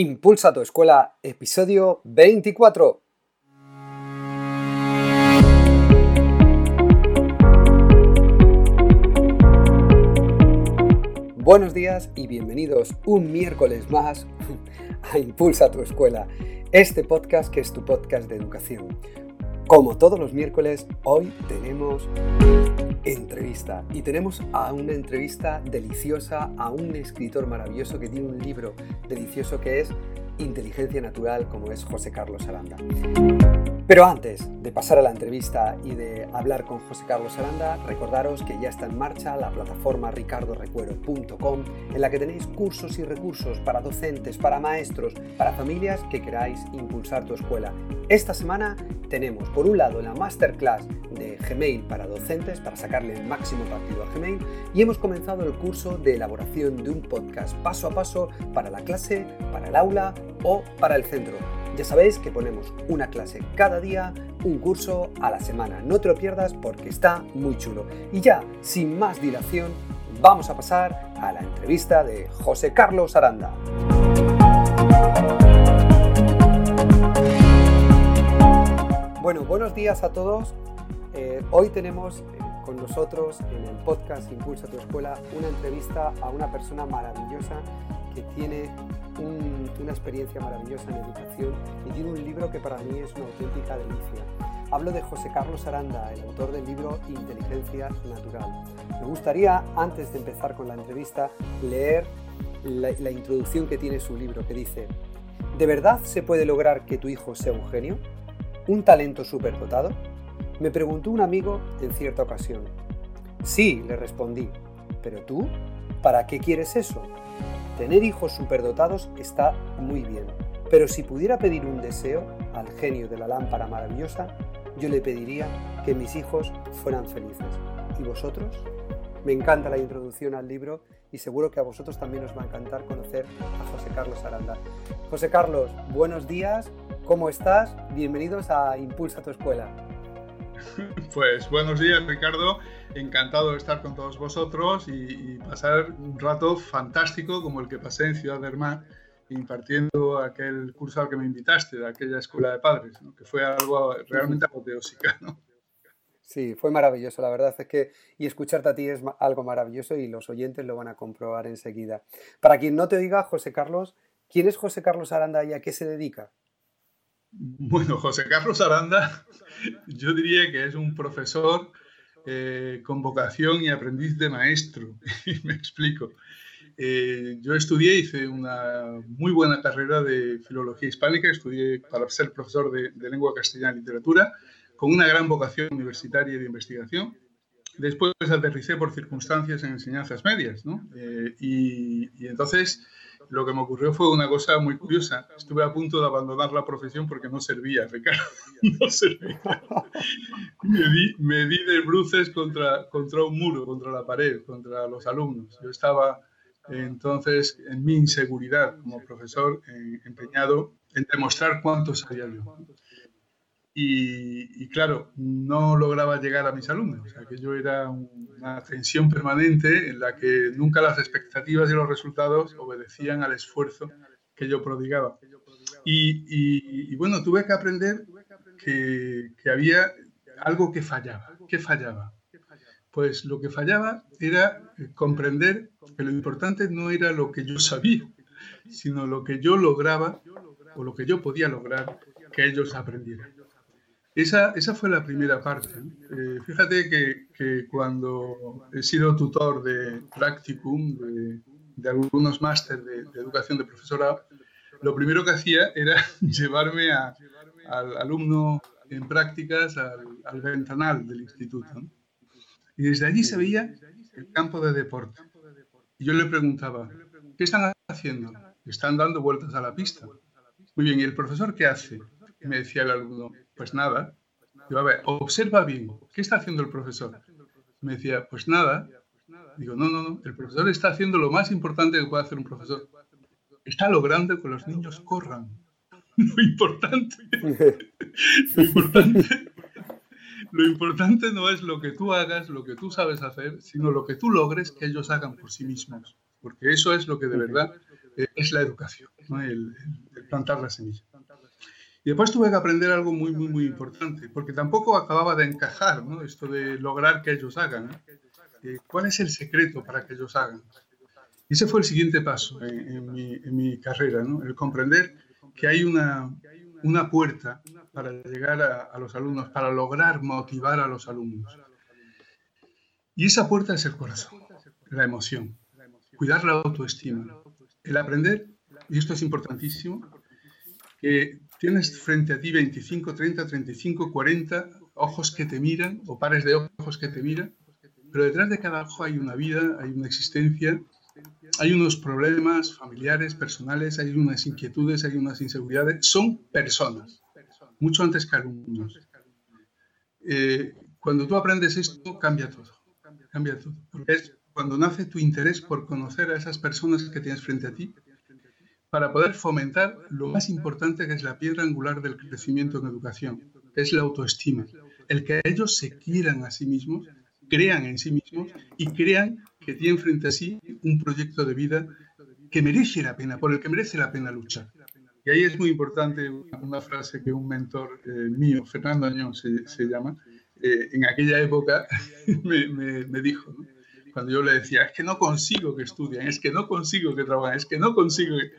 Impulsa tu escuela, episodio 24. Buenos días y bienvenidos un miércoles más a Impulsa tu escuela, este podcast que es tu podcast de educación. Como todos los miércoles, hoy tenemos entrevista y tenemos a una entrevista deliciosa a un escritor maravilloso que tiene un libro delicioso que es Inteligencia Natural, como es José Carlos Aranda. Pero antes de pasar a la entrevista y de hablar con José Carlos Aranda, recordaros que ya está en marcha la plataforma ricardorecuero.com en la que tenéis cursos y recursos para docentes, para maestros, para familias que queráis impulsar tu escuela. Esta semana tenemos por un lado la masterclass de Gmail para docentes para sacarle el máximo partido a Gmail y hemos comenzado el curso de elaboración de un podcast paso a paso para la clase, para el aula o para el centro. Ya sabéis que ponemos una clase cada día, un curso a la semana. No te lo pierdas porque está muy chulo. Y ya, sin más dilación, vamos a pasar a la entrevista de José Carlos Aranda. Bueno, buenos días a todos. Eh, hoy tenemos eh, con nosotros en el podcast Impulsa tu Escuela una entrevista a una persona maravillosa que tiene una experiencia maravillosa en educación y tiene un libro que para mí es una auténtica delicia. Hablo de José Carlos Aranda, el autor del libro Inteligencia Natural. Me gustaría, antes de empezar con la entrevista, leer la, la introducción que tiene su libro, que dice, ¿de verdad se puede lograr que tu hijo sea un genio? ¿Un talento superdotado? Me preguntó un amigo en cierta ocasión. Sí, le respondí, pero tú, ¿para qué quieres eso? Tener hijos superdotados está muy bien, pero si pudiera pedir un deseo al genio de la lámpara maravillosa, yo le pediría que mis hijos fueran felices. ¿Y vosotros? Me encanta la introducción al libro y seguro que a vosotros también os va a encantar conocer a José Carlos Aranda. José Carlos, buenos días, ¿cómo estás? Bienvenidos a Impulsa tu Escuela. Pues buenos días, Ricardo. Encantado de estar con todos vosotros y, pasar un rato fantástico como el que pasé en Ciudad del Mar impartiendo aquel curso al que me invitaste, de aquella escuela de padres, que fue algo realmente apoteósico. ¿no? Sí, fue maravilloso, la verdad es que, y escucharte a ti es algo maravilloso y los oyentes lo van a comprobar enseguida. Para quien no te diga, José Carlos, ¿quién es José Carlos Aranda y a qué se dedica? Bueno, José Carlos Aranda, yo diría que es un profesor eh, con vocación y aprendiz de maestro. Me explico. Eh, yo estudié, hice una muy buena carrera de filología hispánica, estudié para ser profesor de, lengua castellana y literatura, con una gran vocación universitaria y de investigación. Después aterricé por circunstancias en enseñanzas medias, ¿no? Eh, y, y entonces lo que me ocurrió fue una cosa muy curiosa. Estuve a punto de abandonar la profesión porque no servía, Ricardo. No servía. Me di, de bruces contra, contra un muro, contra la pared, contra los alumnos. Yo estaba entonces en mi inseguridad como profesor empeñado en demostrar cuánto sabía yo. Y, claro, no lograba llegar a mis alumnos. O sea, que yo era una tensión permanente en la que nunca las expectativas y los resultados obedecían al esfuerzo que yo prodigaba. Y, bueno, tuve que aprender que, que, había algo que fallaba. ¿Qué fallaba? Pues lo que fallaba era comprender que lo importante no era lo que yo sabía, sino lo que yo lograba o lo que yo podía lograr que ellos aprendieran. Esa, esa fue la primera parte. Eh, fíjate que, que, cuando he sido tutor de practicum, de, de algunos másteres de, educación de profesorado, lo primero que hacía era llevarme a, al alumno en prácticas al, al ventanal del instituto. Y desde allí se veía el campo de deporte. Y yo le preguntaba, ¿qué están haciendo? Están dando vueltas a la pista. Muy bien, ¿y el profesor qué hace? Y me decía el alumno, pues nada. Digo, a ver, observa bien, ¿qué está haciendo el profesor? Me decía, pues nada. Digo, no, no, no, el profesor está haciendo lo más importante que puede hacer un profesor. Está logrando que los niños corran. Lo importante, lo importante, lo importante no es lo que tú hagas, lo que tú sabes hacer, sino lo que tú logres que ellos hagan por sí mismos. Porque eso es lo que de verdad es la educación. el, plantar la semilla. Y después tuve que aprender algo muy, muy, muy importante, porque tampoco acababa de encajar ¿no? esto de lograr que ellos hagan. Eh, ¿Cuál es el secreto para que ellos hagan? Y ese fue el siguiente paso en, mi, en mi, carrera, ¿no? el comprender que hay una, una puerta para llegar a, a, los alumnos, para lograr motivar a los alumnos. Y esa puerta es el corazón, la emoción, cuidar la autoestima, el aprender, y esto es importantísimo, que tienes frente a ti 25, 30, 35, 40 ojos que te miran o pares de ojos que te miran, pero detrás de cada ojo hay una vida, hay una existencia, hay unos problemas familiares, personales, hay unas inquietudes, hay unas inseguridades, son personas, mucho antes que alumnos. Eh, cuando tú aprendes esto, cambia todo, cambia todo, es cuando nace tu interés por conocer a esas personas que tienes frente a ti, para poder fomentar lo más importante que es la piedra angular del crecimiento en educación, que es la autoestima, el que ellos se quieran a sí mismos, crean en sí mismos y crean que tienen frente a sí un proyecto de vida que merece la pena, por el que merece la pena luchar. Y ahí es muy importante una frase que un mentor eh, mío, Fernando Añón se, llama, eh, en aquella época me, dijo, cuando yo le decía, es que no consigo que estudien, es que no consigo que trabajen, es que no consigo que...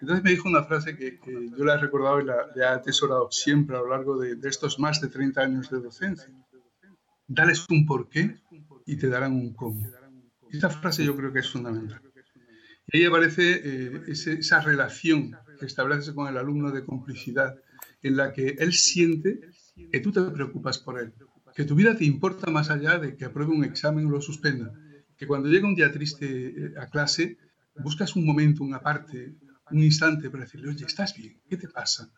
Entonces me dijo una frase que, yo la he recordado y la, he atesorado siempre a lo largo de, estos más de 30 años de docencia. Dales un porqué y te darán un cómo. Esta frase yo creo que es fundamental. Y ahí aparece eh, esa relación que establece con el alumno de complicidad, en la que él siente que tú te preocupas por él, que tu vida te importa más allá de que apruebe un examen o lo suspenda, que cuando llega un día triste eh, a clase, buscas un momento, una parte, un instante para decirle, oye, ¿estás bien? ¿Qué te pasa?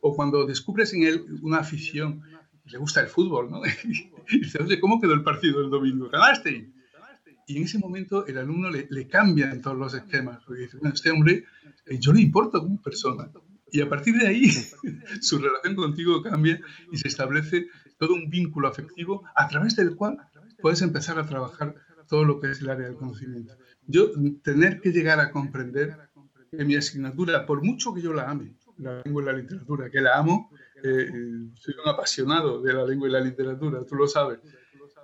O cuando descubres en él una afición, le gusta el fútbol, ¿no? y dices, oye, ¿cómo quedó el partido el domingo? ¿Ganaste? Y en ese momento el alumno le, le cambia en todos los esquemas, porque dice, bueno, este hombre, eh, yo le importo como persona. Y a partir de ahí, su relación contigo cambia y se establece todo un vínculo afectivo a través del cual puedes empezar a trabajar todo lo que es el área del conocimiento. Yo tener que llegar a comprender que mi asignatura, por mucho que yo la ame, la lengua y la literatura, que la amo, eh, eh, soy un apasionado de la lengua y la literatura, tú lo sabes,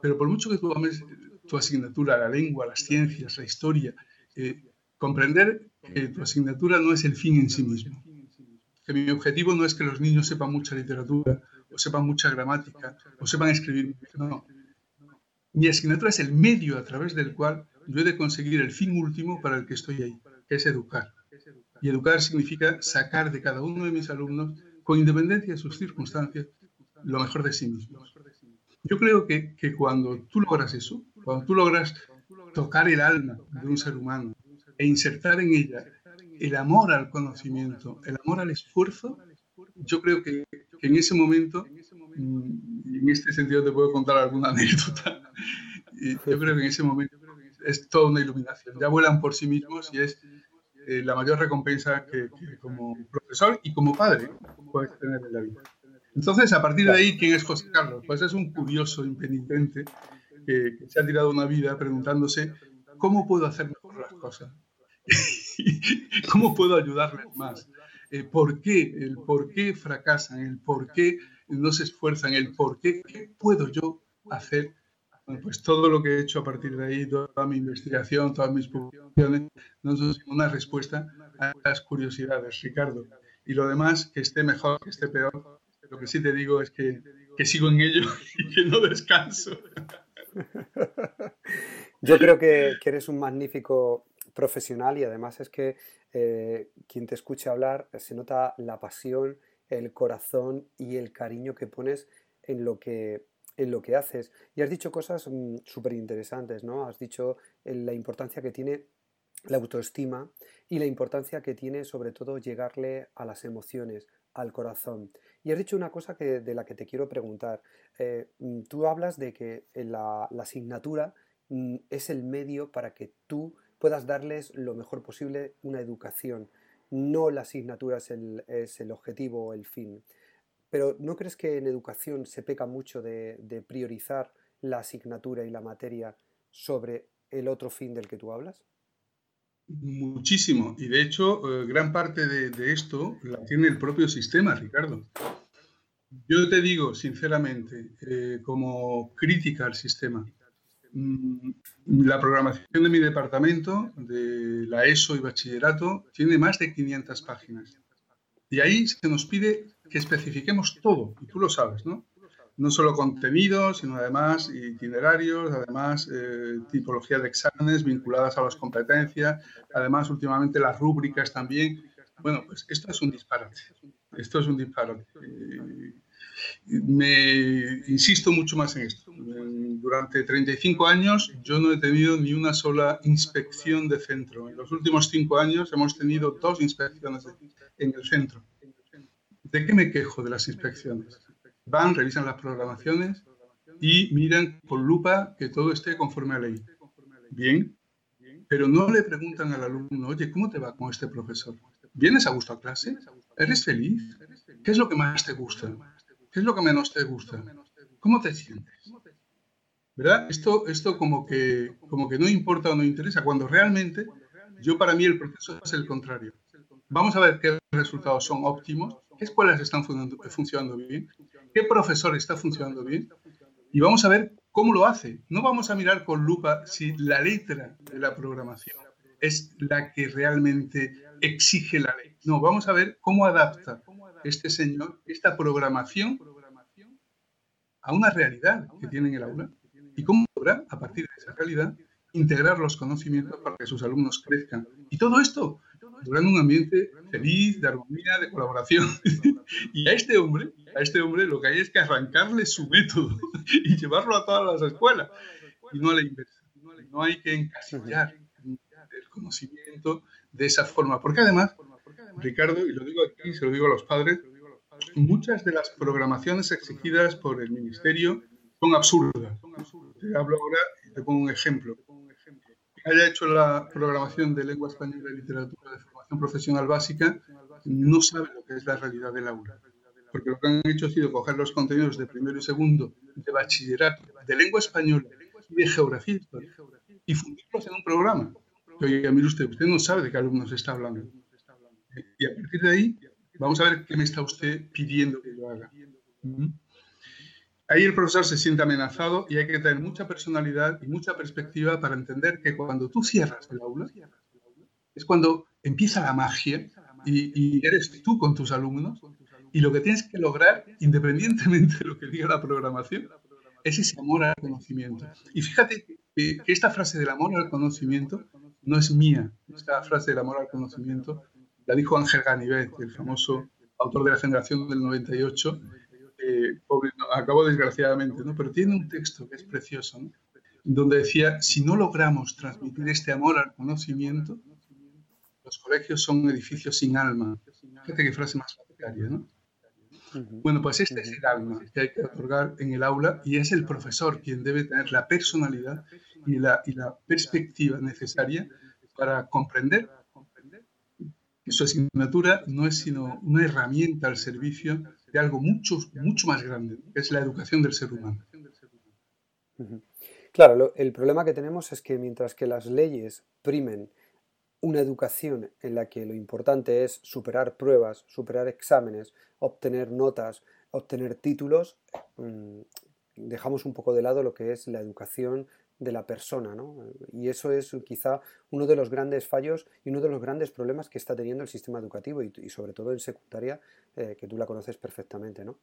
pero por mucho que tú ames tu asignatura, la lengua, las ciencias, la historia, eh, comprender que tu asignatura no es el fin en sí mismo, que mi objetivo no es que los niños sepan mucha literatura, o sepan mucha gramática, o sepan escribir, no, mi asignatura es el medio a través del cual yo he de conseguir el fin último para el que estoy ahí, que es educar. Y educar significa sacar de cada uno de mis alumnos, con independencia de sus circunstancias, lo mejor de sí mismos. Yo creo que, cuando tú logras eso, cuando tú logras tocar el alma de un ser humano e insertar en ella el amor al conocimiento, el amor al esfuerzo, yo creo que, que en ese momento y en este sentido te puedo contar alguna anécdota. Yo creo que en ese momento es toda una iluminación. Ya vuelan por sí mismos y es eh, la mayor recompensa que, como profesor y como padre puedes tener en la vida. Entonces, a partir de ahí, ¿quién es José Carlos? Pues es un curioso impenitente que, se ha tirado una vida preguntándose cómo puedo hacer mejor las cosas, cómo puedo ayudarles más, eh, por qué, el por qué fracasan, el por qué no se esfuerzan, el por qué, qué puedo yo hacer. Pues todo lo que he hecho a partir de ahí, toda mi investigación, todas mis publicaciones, no son una respuesta a las curiosidades, Ricardo. Y lo demás, que esté mejor, que esté peor, lo que sí te digo es que, que sigo en ello y que no descanso. Yo creo que, eres un magnífico profesional y además es que eh, quien te escuche hablar se nota la pasión el corazón y el cariño que pones en lo que, en lo que haces. Y has dicho cosas mm, súper interesantes, ¿no? Has dicho eh, la importancia que tiene la autoestima y la importancia que tiene sobre todo llegarle a las emociones, al corazón. Y has dicho una cosa que, de la que te quiero preguntar. Eh, mm, tú hablas de que la, la asignatura mm, es el medio para que tú puedas darles lo mejor posible una educación no la asignatura es el, objetivo o el fin. Pero ¿no crees que en educación se peca mucho de, priorizar la asignatura y la materia sobre el otro fin del que tú hablas? Muchísimo. Y de hecho, eh, gran parte de, esto la tiene el propio sistema, Ricardo. Yo te digo, sinceramente, eh, como crítica al sistema, mm, la programación de mi departamento, de la ESO y bachillerato, tiene más de 500 páginas. Y ahí se nos pide que especifiquemos todo, y tú lo sabes, ¿no? no solo contenidos, sino además itinerarios, además eh, tipología de exámenes vinculadas a las competencias, además últimamente las rúbricas también. Bueno, pues esto es un disparate. Esto es un disparate. Eh, me insisto mucho más en esto. Durante 35 años yo no he tenido ni una sola inspección de centro. En los últimos cinco años hemos tenido dos inspecciones en el centro. ¿De qué me quejo de las inspecciones? van, revisan las programaciones y miran con lupa que todo esté conforme a ley. Bien, pero no le preguntan al alumno, oye, ¿cómo te va con este profesor? ¿Vienes a gusto a clase? ¿Eres feliz? ¿Qué es lo que más te gusta? ¿Qué es lo que menos te gusta? ¿Cómo te sientes? ¿Verdad? Esto, esto como, que, como que no importa o no interesa, cuando realmente yo para mí el proceso es el contrario. Vamos a ver qué resultados son óptimos, escuelas están funcionando bien, qué profesor está funcionando bien y vamos a ver cómo lo hace. No vamos a mirar con lupa si la letra de la programación es la que realmente exige la ley. No, vamos a ver cómo adapta este señor esta programación a una realidad que tiene en el aula y cómo podrá, a partir de esa realidad, integrar los conocimientos para que sus alumnos crezcan. Y todo esto durante un ambiente feliz, de armonía, de colaboración. y a este hombre, a este hombre lo que hay es que arrancarle su método y llevarlo a todas las escuelas y no a la inversa. No hay que encasillar el conocimiento de esa forma, porque además, Ricardo, y lo digo aquí, se lo digo a los padres, muchas de las programaciones exigidas por el ministerio son absurdas. Te hablo ahora y te pongo un ejemplo haya hecho la programación de lengua española y literatura de formación profesional básica no sabe lo que es la realidad del aula. Porque lo que han hecho ha sido coger los contenidos de primero y segundo, de bachillerato, de lengua española y de geografía y fundirlos en un programa. Oye, mire usted, usted no sabe de qué alumnos está hablando. Y a partir de ahí, vamos a ver qué me está usted pidiendo que yo haga. Ahí el profesor se siente amenazado y hay que tener mucha personalidad y mucha perspectiva para entender que cuando tú cierras el aula es cuando empieza la magia y, eres tú con tus alumnos y lo que tienes que lograr, independientemente de lo que diga la programación, es ese amor al conocimiento. Y fíjate que, esta frase del amor al conocimiento no es mía. Esta frase del amor al conocimiento la dijo Ángel Ganivet, el famoso autor de la generación del 98, acabó desgraciadamente, ¿no? pero tiene un texto que es precioso, donde decía, si no logramos transmitir este amor al conocimiento, los colegios son edificios sin alma. Fíjate qué frase más lapidaria, ¿no? Bueno, pues este es el alma que hay que otorgar en el aula y es el profesor quien debe tener la personalidad y la, y la perspectiva necesaria para comprender que su asignatura no es sino una herramienta al servicio de algo mucho, mucho más grande, que es la educación del ser humano. Claro, el problema que tenemos es que mientras que las leyes primen una educación en la que lo importante es superar pruebas, superar exámenes, obtener notas, obtener títulos, mm, dejamos un poco de lado lo que es la educación de la persona, ¿no? Y eso es quizá uno de los grandes fallos y uno de los grandes problemas que está teniendo el sistema educativo y, sobre todo en secundaria, eh, que tú la conoces perfectamente, ¿no?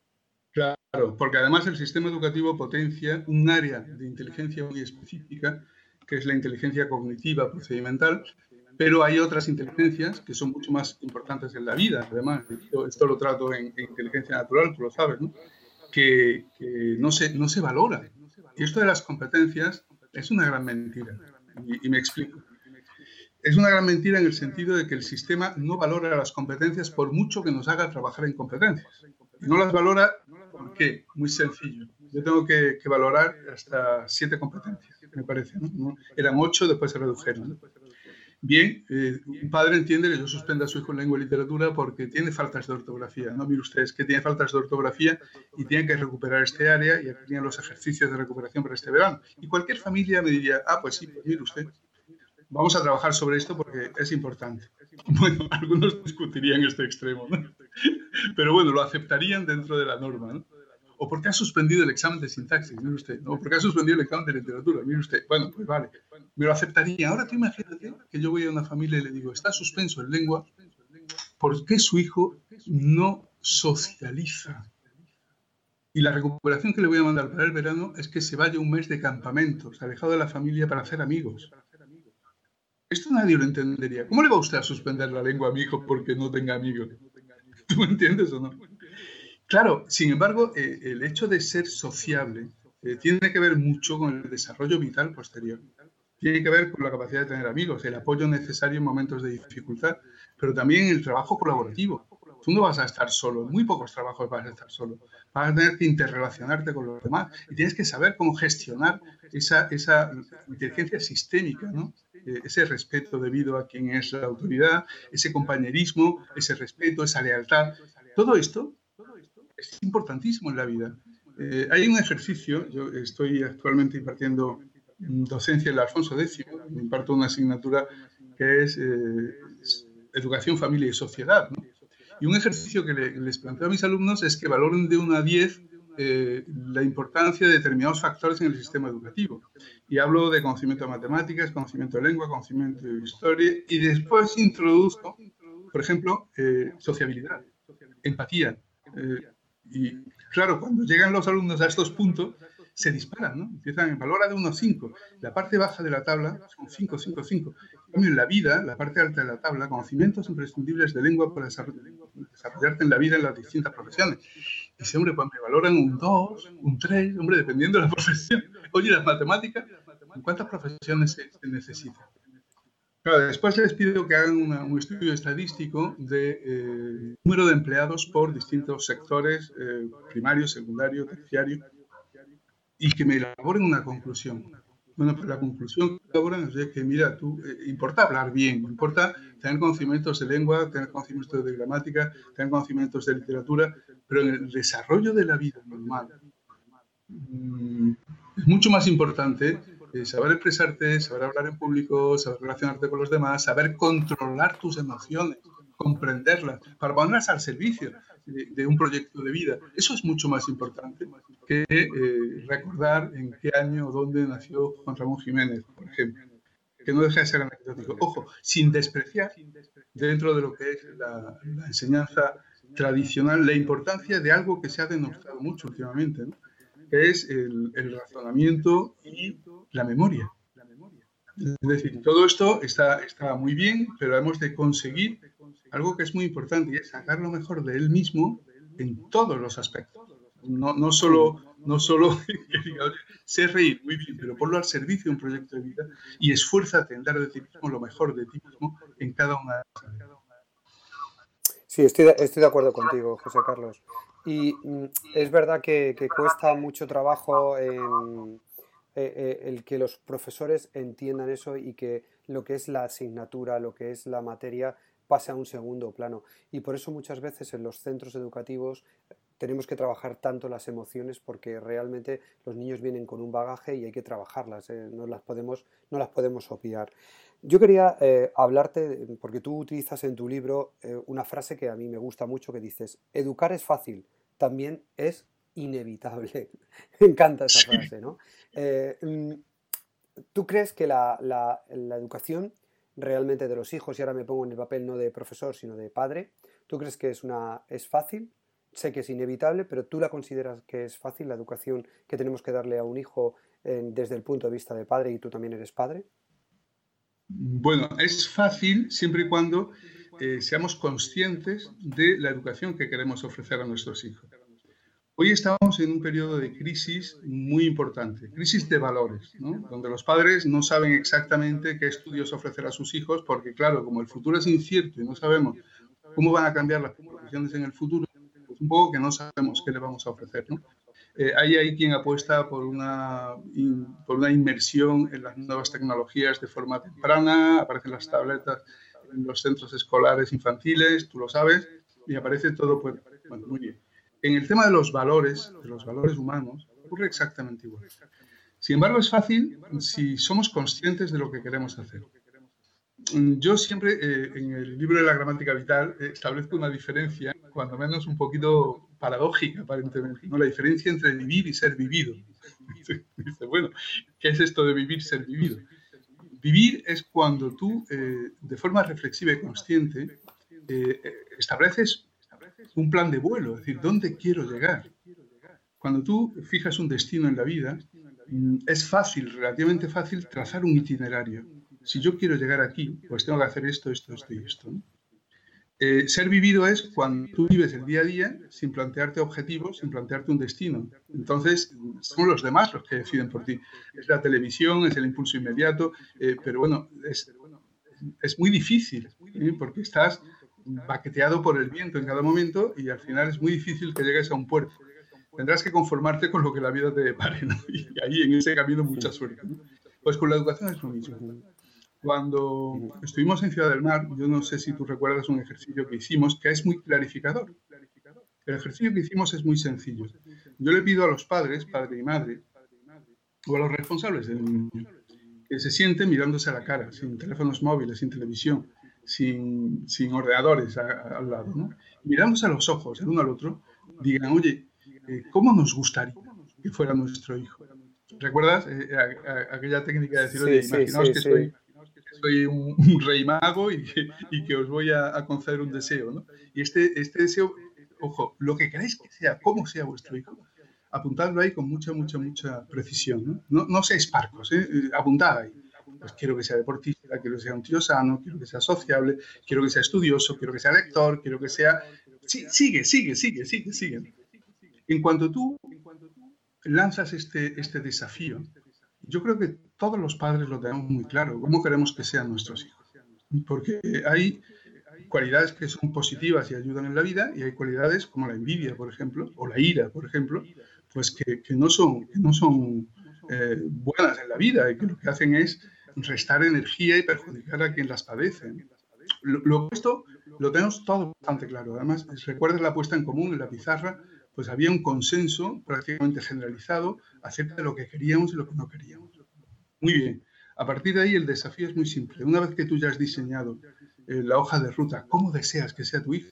Claro, porque además el sistema educativo potencia un área de inteligencia muy específica, que es la inteligencia cognitiva procedimental, pero hay otras inteligencias que son mucho más importantes en la vida, además, esto, lo trato en, inteligencia natural, tú lo sabes, ¿no? Que, que, no, se, no se valora. Y esto de las competencias es una gran mentira. Y, me explico. Es una gran mentira en el sentido de que el sistema no valora las competencias por mucho que nos haga trabajar en competencias. No las valora, ¿por qué? Muy sencillo. Yo tengo que, valorar hasta siete competencias, me parece. Eran ocho, después se redujeron. Bien, eh, un padre entiende que yo suspenda a su hijo en lengua y literatura porque tiene faltas de ortografía. No, mire ustedes que tiene faltas de ortografía y tiene que recuperar este área y aquí los ejercicios de recuperación para este verano. Y cualquier familia me diría, ah, pues sí, pues mire usted. vamos a trabajar sobre esto porque es importante. Bueno, algunos discutirían este extremo, ¿no? pero bueno, lo aceptarían dentro de la norma. ¿no? ¿O por qué ha suspendido el examen de sintaxis? Mire usted. ¿O por qué ha suspendido el examen de literatura? Mire usted. Bueno, pues vale. Me lo aceptaría. Ahora tú imagínate que yo voy a una familia y le digo, está suspenso en lengua, ¿por qué su hijo no socializa? Y la recuperación que le voy a mandar para el verano es que se vaya un mes de campamentos, alejado de la familia para hacer amigos. Esto nadie lo entendería. ¿Cómo le va usted a suspender la lengua a mi hijo porque no tenga amigos? ¿Tú me entiendes o no? Claro, sin embargo, eh, el hecho de ser sociable eh, tiene que ver mucho con el desarrollo vital posterior. Tiene que ver con la capacidad de tener amigos, el apoyo necesario en momentos de dificultad, pero también el trabajo colaborativo. Tú no vas a estar solo, muy pocos trabajos vas a estar solo. Vas a tener que interrelacionarte con los demás y tienes que saber cómo gestionar esa, inteligencia sistémica. Eh, ese respeto debido a quien es la autoridad, ese compañerismo, ese respeto, esa lealtad. Todo esto es importantísimo en la vida. Eh, hay un ejercicio, yo estoy actualmente impartiendo docencia en el Alfonso X, imparto una asignatura que es eh, Educación, Familia y Sociedad. Y un ejercicio que les planteo a mis alumnos es que valoren de 1 a 10 eh, la importancia de determinados factores en el sistema educativo. Y hablo de conocimiento de matemáticas, conocimiento de lengua, conocimiento de historia, y después introduzco, por ejemplo, sociabilidad, empatía, y claro, cuando llegan los alumnos a estos puntos, se disparan, ¿no? Empiezan en valor de 1 a 5. La parte baja de la tabla son 5, 5, 5. En la vida, la parte alta de la tabla, conocimientos imprescindibles de lengua para desarrollarte en la vida en las distintas profesiones. Ese hombre, pues me valoran un 2, un 3, hombre, dependiendo de la profesión. Oye, las matemáticas, ¿en cuántas profesiones se, se necesitan? Claro, después les pido que hagan un estudio estadístico de eh, número de empleados por distintos sectores, eh, primario, secundario, terciario, y que me elaboren una conclusión. Bueno, pero la conclusión que elaboran es que, mira, tú, eh, importa hablar bien, importa tener conocimientos de lengua, tener conocimientos de gramática, tener conocimientos de literatura, pero en el desarrollo de la vida normal mm, es mucho más importante saber expresarte, saber hablar en público, saber relacionarte con los demás, saber controlar tus emociones, comprenderlas, para ponerlas al servicio de, un proyecto de vida. Eso es mucho más importante que eh, recordar en qué año o dónde nació Juan Ramón Jiménez, por ejemplo, que no deja de ser anecdótico. Ojo, sin despreciar dentro de lo que es la, enseñanza tradicional la importancia de algo que se ha denostado mucho últimamente, que es el, razonamiento y la memoria. Es decir, todo esto está, está muy bien, pero hemos de conseguir algo que es muy importante y es sacar lo mejor de él mismo en todos los aspectos. No, no solo, no solo sé reír, muy bien, pero ponlo al servicio de un proyecto de vida y esfuérzate en dar de ti mismo lo mejor de ti mismo en cada una de las Sí, estoy estoy de acuerdo contigo, José Carlos. Y mm, es verdad que, cuesta mucho trabajo en eh, eh, el que los profesores entiendan eso y que lo que es la asignatura, lo que es la materia, pase a un segundo plano. Y por eso muchas veces en los centros educativos tenemos que trabajar tanto las emociones porque realmente los niños vienen con un bagaje y hay que trabajarlas, eh, no, las podemos, no las podemos obviar. Yo quería hablarte, porque tú utilizas en tu libro una frase que a mí me gusta mucho, que dices, educar es fácil, también es inevitable. Me encanta esa frase, ¿no? Eh, mm, ¿Tú crees que la, educación realmente de los hijos, y ahora me pongo en el papel no de profesor, sino de padre, ¿tú crees que es, una, es fácil? Sé que es inevitable, pero ¿tú la consideras que es fácil la educación que tenemos que darle a un hijo desde el punto de vista de padre y tú también eres padre? Bueno, es fácil siempre y cuando eh, seamos conscientes de la educación que queremos ofrecer a nuestros hijos. Hoy estamos en un periodo de crisis muy importante, crisis de valores, donde los padres no saben exactamente qué estudios ofrecer a sus hijos, porque claro, como el futuro es incierto y no sabemos cómo van a cambiar las profesiones en el futuro, pues un poco que no sabemos qué le vamos a ofrecer. ¿no? Eh, hay quien apuesta por una, por una inmersión en las nuevas tecnologías de forma temprana, aparecen las tabletas en los centros escolares infantiles, tú lo sabes, y aparece todo, pues, bueno. En el tema de los valores, de los valores humanos, ocurre exactamente igual. Sin embargo, es fácil si somos conscientes de lo que queremos hacer. Mm, yo siempre eh, en el libro de la gramática vital eh, establezco una diferencia, cuando menos un poquito paradójica aparentemente, ¿no? la diferencia entre vivir y ser vivido. Dice, bueno, ¿qué es esto de vivir, ser vivido? Vivir es cuando tú, eh, de forma reflexiva y consciente, estableces un plan de vuelo, es decir, ¿dónde quiero llegar? Cuando tú fijas un destino en la vida, mm, es fácil, relativamente fácil, trazar un itinerario. Si yo quiero llegar aquí, pues tengo que hacer esto, esto, esto y esto. Eh, ser vivido es cuando tú vives el día a día sin plantearte objetivos, sin plantearte un destino. Entonces, son los demás los que deciden por ti. Es la televisión, es el impulso inmediato, eh, pero bueno, es, muy difícil, ¿eh? porque estás baqueteado por el viento en cada momento y al final es muy difícil que llegues a un puerto tendrás que conformarte con lo que la vida te depare, ¿no? Y ahí en ese camino mucha suerte. Pues con la educación es lo mismo. Cuando estuvimos en Ciudad del Mar, yo no sé si tú recuerdas un ejercicio que hicimos que es muy clarificador. El ejercicio que hicimos es muy sencillo. Yo le pido a los padres, padre y madre, o a los responsables del niño, que se sienten mirándose a la cara, sin teléfonos móviles, sin televisión, sin, sin ordenadores al lado, ¿no? mirándose a los ojos el uno al otro, digan, oye, eh, ¿cómo nos gustaría que fuera nuestro hijo? ¿Recuerdas eh, aquella técnica de decir, oye, imaginaos que soy, un, rey mago y que, os voy a, conceder un deseo? ¿no? Y este, este deseo, ojo, lo que queráis que sea, cómo sea vuestro hijo, apuntadlo ahí con mucha, mucha, mucha precisión. No, no, no seáis parcos, ¿eh? eh apuntad ahí. Pues quiero que sea deportista, quiero que sea un tío sano, quiero que sea sociable, quiero que sea estudioso, quiero que sea lector, quiero que sea... Sí, sigue, sigue, sigue, sigue, sigue. En cuanto tú lanzas este, este desafío, yo creo que todos los padres lo tenemos muy claro, cómo queremos que sean nuestros hijos. Porque hay cualidades que son positivas y ayudan en la vida y hay cualidades como la envidia, por ejemplo, o la ira, por ejemplo, pues que, no son, eh, buenas en la vida y que lo que hacen es restar energía y perjudicar a quien las padece. Lo, lo, esto lo tenemos todo bastante claro. Además, recuerda la puesta en común en la pizarra pues había un consenso prácticamente generalizado acerca de lo que queríamos y lo que no queríamos. Muy bien. A partir de ahí el desafío es muy simple. Una vez que tú ya has diseñado eh, la hoja de ruta, ¿cómo deseas que sea tu hijo?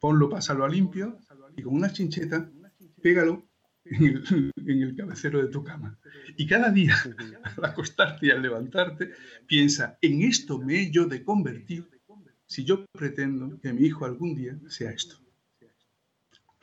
Ponlo, pásalo a limpio y con una chincheta pégalo en el, en el, cabecero de tu cama. Y cada día, al acostarte y al levantarte, piensa, en esto me he yo de convertir si yo pretendo que mi hijo algún día sea esto.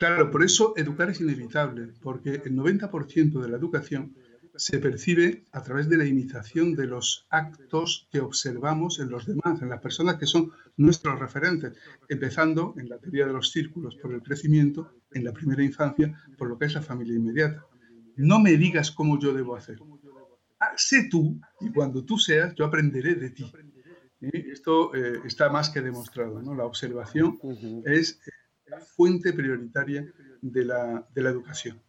Claro, por eso educar es inevitable, porque el 90% de la educación se percibe a través de la imitación de los actos que observamos en los demás, en las personas que son nuestros referentes, empezando en la teoría de los círculos por el crecimiento, en la primera infancia, por lo que es la familia inmediata. No me digas cómo yo debo hacer. Ah, sé tú y cuando tú seas, yo aprenderé de ti. Esto eh, está más que demostrado. ¿no? La observación es fuente prioritaria de la, de la educación.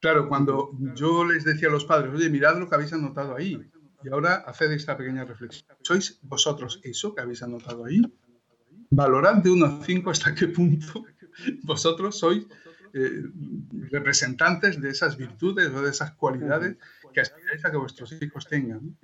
Claro, cuando yo les decía a los padres, oye, mirad lo que habéis anotado ahí, y ahora haced esta pequeña reflexión. ¿Sois vosotros eso que habéis anotado ahí? Valorad de 1 a 5 hasta qué punto vosotros sois eh, representantes de esas virtudes o de esas cualidades que aspiráis a que vuestros hijos tengan.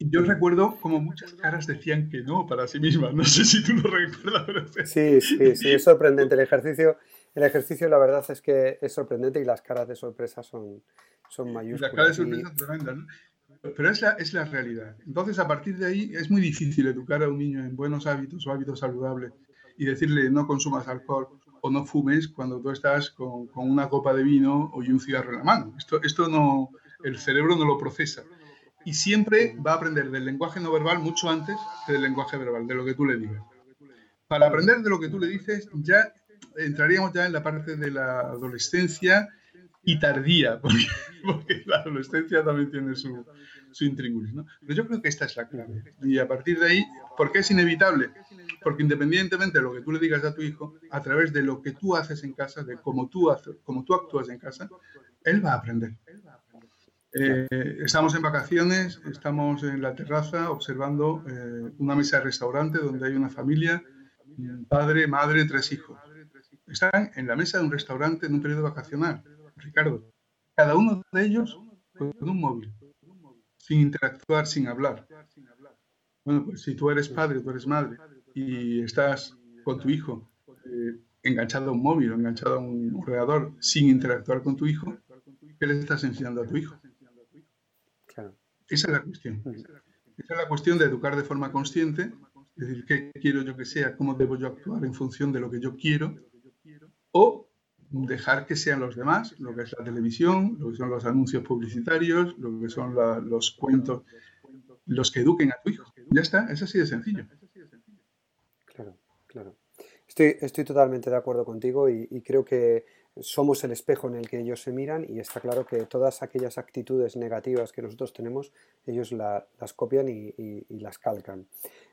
Y yo recuerdo como muchas caras decían que no para sí mismas. No sé si tú lo recuerdas. Sí, sí, sí, es sorprendente. El ejercicio, el ejercicio, la verdad es que es sorprendente y las caras de sorpresa son, son mayúsculas. Las caras de sorpresa tremendas, ¿no? Pero es la, es la realidad. Entonces, a partir de ahí, es muy difícil educar a un niño en buenos hábitos o hábitos saludables y decirle no consumas alcohol o no fumes cuando tú estás con, con una copa de vino o y un cigarro en la mano. Esto, esto no, el cerebro no lo procesa y siempre va a aprender del lenguaje no verbal mucho antes que del lenguaje verbal, de lo que tú le digas. Para aprender de lo que tú le dices, ya entraríamos ya en la parte de la adolescencia y tardía, porque, la adolescencia también tiene su, su intríngulis, ¿no? Pero yo creo que esta es la clave. Y a partir de ahí, ¿por qué es inevitable? Porque independientemente de lo que tú le digas a tu hijo, a través de lo que tú haces en casa, de cómo tú, haces, cómo tú actúas en casa, él va a aprender. Eh, estamos en vacaciones, estamos en la terraza observando eh, una mesa de restaurante donde hay una familia, padre, madre, tres hijos. Están en la mesa de un restaurante en un periodo vacacional, Ricardo. Cada uno de ellos con un móvil. sin interactuar, sin hablar. Bueno, pues si tú eres padre, tú eres madre y estás con tu hijo eh, enganchado a un móvil o enganchado a un ordenador sin interactuar con tu hijo, ¿qué le estás enseñando a tu hijo? Esa es la cuestión. Esa es la cuestión de educar de forma consciente, es decir, qué quiero yo que sea, cómo debo yo actuar en función de lo que yo quiero, o dejar que sean los demás, lo que es la televisión, lo que son los anuncios publicitarios, lo que son los cuentos, los que eduquen a tu hijo. Ya está, es así de sencillo. Claro, claro. Estoy, estoy totalmente de acuerdo contigo y, creo que somos el espejo en el que ellos se miran y está claro que todas aquellas actitudes negativas que nosotros tenemos, ellos las copian y, las calcan.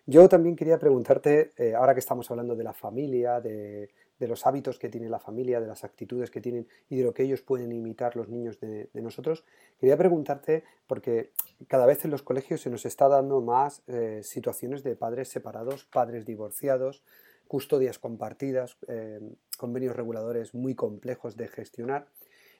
Yo también quería preguntarte, eh, ahora que estamos hablando de la familia, de, los hábitos que tiene la familia, de las actitudes que tienen y de lo que ellos pueden imitar los niños de, nosotros. Quería preguntarte, porque cada vez en los colegios se nos está dando más eh, situaciones de padres separados, padres divorciados, custodias compartidas, eh, convenios reguladores muy complejos de gestionar.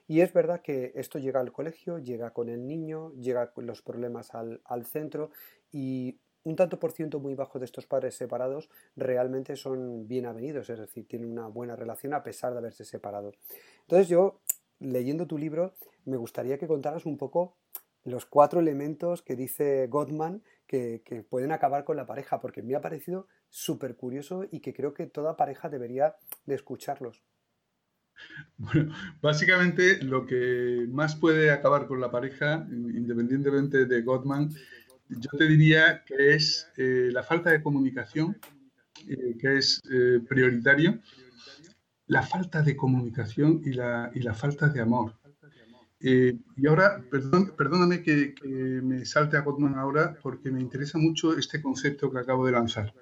Y es verdad que esto llega al colegio, llega con el niño, llega con los problemas al, al centro y un tanto por ciento muy bajo de estos padres separados realmente son bien avenidos, es decir, tienen una buena relación a pesar de haberse separado. Entonces yo, leyendo tu libro, me gustaría que contaras un poco los cuatro elementos que dice Gottman que, pueden acabar con la pareja, porque me ha parecido súper curioso y que creo que toda pareja debería de escucharlos. Bueno, básicamente lo que más puede acabar con la pareja, independientemente de Gottman, yo te diría que es eh, la falta de comunicación, eh, que es eh, prioritario, la falta de comunicación y la, y la falta de amor. y ahora, perdón, perdóname que, que, me salte a Gottman ahora porque me interesa mucho este concepto que acabo de lanzar.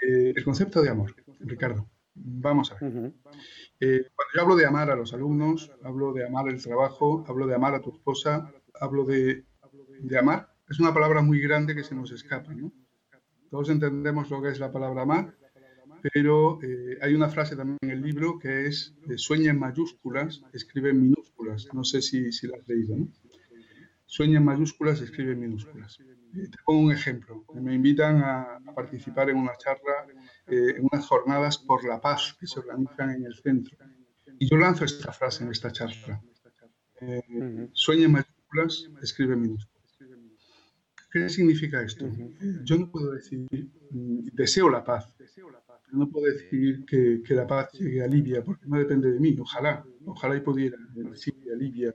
El concepto de amor, Ricardo. Vamos a ver. cuando yo hablo de amar a los alumnos, hablo de amar el trabajo, hablo de amar a tu esposa, hablo de de amar es una palabra muy grande que se nos escapa. ¿no? Todos entendemos lo que es la palabra amar, pero eh, hay una frase también en el libro que es sueña en mayúsculas, escribe en minúsculas. No sé si, si la has leído. ¿no? Sueña en mayúsculas, escribe en minúsculas. Eh, te pongo un ejemplo. Me invitan a, participar en una charla, eh, en unas jornadas por la paz que se organizan en el centro. Y yo lanzo esta frase en esta charla. Sueña en mayúsculas, escribe en minúsculas. ¿Qué significa esto? Yo no puedo decir, mm, deseo la paz. Yo no puedo decir que, que, la paz llegue a Libia porque no depende de mí. Ojalá, ojalá y pudiera. Siria, Libia,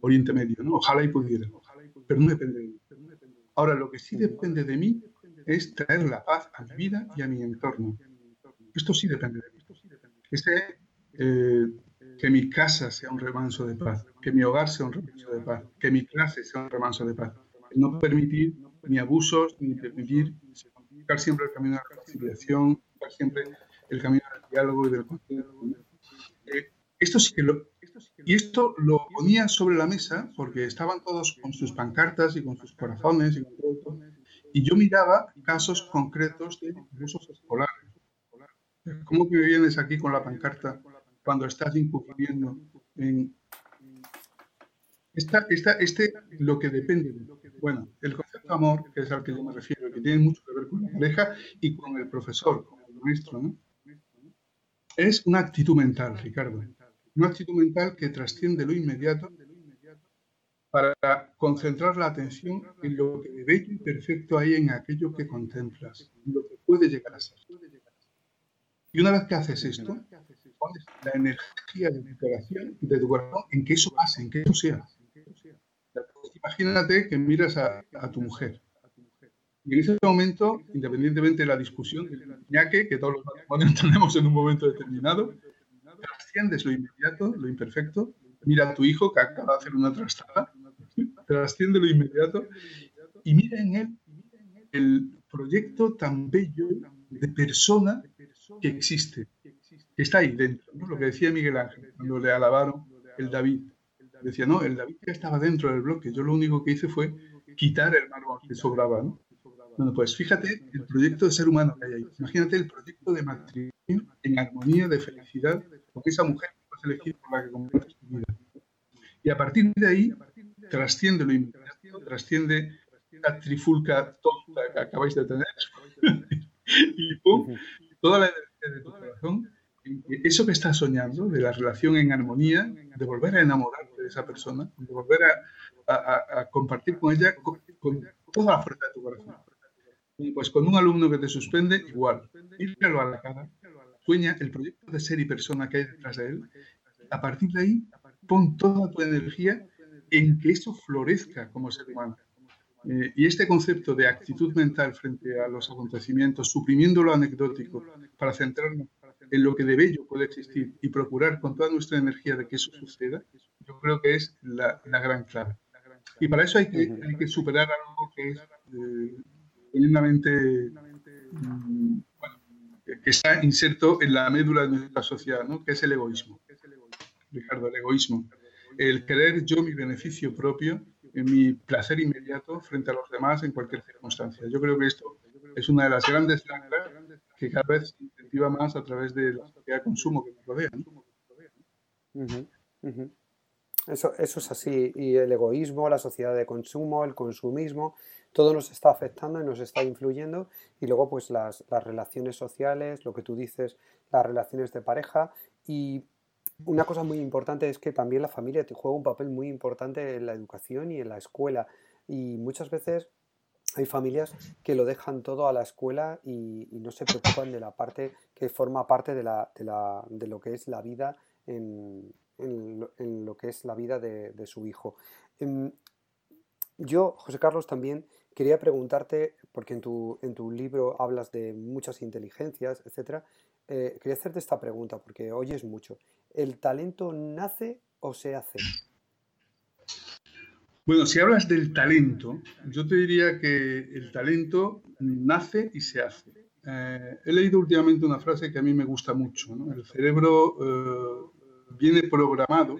Oriente Medio, ¿no? Ojalá y pudiera. Pero no depende de mí. Ahora, lo que sí depende de mí es traer la paz a mi vida y a mi entorno. Esto sí depende de mí. Este, eh, que mi casa sea un remanso de paz, que mi hogar sea un remanso de paz, que mi clase sea un remanso de paz no permitir ni abusos, ni permitir buscar siempre el camino de la reconciliación, buscar siempre el camino del diálogo y del consenso. Eh, esto sí que lo, y esto lo ponía sobre la mesa porque estaban todos con sus pancartas y con sus corazones y con todo Y yo miraba casos concretos de abusos escolares. ¿Cómo que vienes aquí con la pancarta cuando estás incurriendo en esta, esta, este, lo que depende de bueno, el concepto de amor, que es al que yo me refiero, que tiene mucho que ver con la pareja y con el profesor, con el maestro, ¿no? es una actitud mental, Ricardo. Una actitud mental que trasciende lo inmediato para concentrar la atención en lo que de bello y perfecto hay en aquello que contemplas, en lo que puede llegar a ser. Y una vez que haces esto, pones la energía de liberación de tu corazón en que eso pase, en que eso sea imagínate que miras a, tu mujer. Y en ese momento, independientemente de la discusión del ñaque, que todos los matrimonios tenemos en un momento determinado, trasciendes lo inmediato, lo imperfecto, mira a tu hijo que acaba de hacer una trastada, trasciende lo inmediato. Y mira en él el proyecto tan bello de persona que existe, que está ahí dentro, lo que decía Miguel Ángel cuando le alabaron el David. Decía, no, el David ya estaba dentro del bloque, yo lo único que hice fue quitar el mármol que sobraba, ¿no? Bueno, pues fíjate el proyecto de ser humano que hay ahí. Imagínate el proyecto de matrimonio en armonía, de felicidad, con esa mujer que vas a elegir por la que compartes tu vida. Y a partir de ahí, trasciende lo inmediato, trasciende la trifulca tonta que acabáis de tener y pum, toda la energía de tu corazón, eso que estás soñando, de la relación en armonía, de volver a enamorarte de esa persona, de volver a, compartir con ella con, toda la fuerza de tu corazón. Y pues con un alumno que te suspende, igual, míralo a la cara, sueña el proyecto de ser y persona que hay detrás de él, a partir de ahí pon toda tu energía en que eso florezca como ser humano. Eh, y este concepto de actitud mental frente a los acontecimientos, suprimiendo lo anecdótico para centrarnos en lo que de bello puede existir y procurar con toda nuestra energía de que eso suceda, yo creo que es la, gran clave. Y para eso hay que, superar algo que es eh, mm, que está inserto en la médula de nuestra sociedad, ¿no? que es el egoísmo. Ricardo, el egoísmo. El querer yo mi beneficio propio, mi placer inmediato frente a los demás en cualquier circunstancia. Yo creo que esto es una de las grandes que cada vez se incentiva más a través de la sociedad de consumo que nos rodea. Eso, eso es así. Y el egoísmo, la sociedad de consumo, el consumismo, todo nos está afectando y nos está influyendo. Y luego, pues las, las relaciones sociales, lo que tú dices, las relaciones de pareja. Y una cosa muy importante es que también la familia juega un papel muy importante en la educación y en la escuela. Y muchas veces hay familias que lo dejan todo a la escuela y, no se preocupan de la parte que forma parte de, la, de, la, de lo que es la vida en, en, lo, que es la vida de, su hijo. Em, yo, José Carlos, también quería preguntarte, porque en tu, en tu libro hablas de muchas inteligencias, etc. Eh, quería hacerte esta pregunta, porque oyes mucho. ¿El talento nace o se hace? Bueno, si hablas del talento, yo te diría que el talento nace y se hace. Eh, he leído últimamente una frase que a mí me gusta mucho. El cerebro eh, viene programado,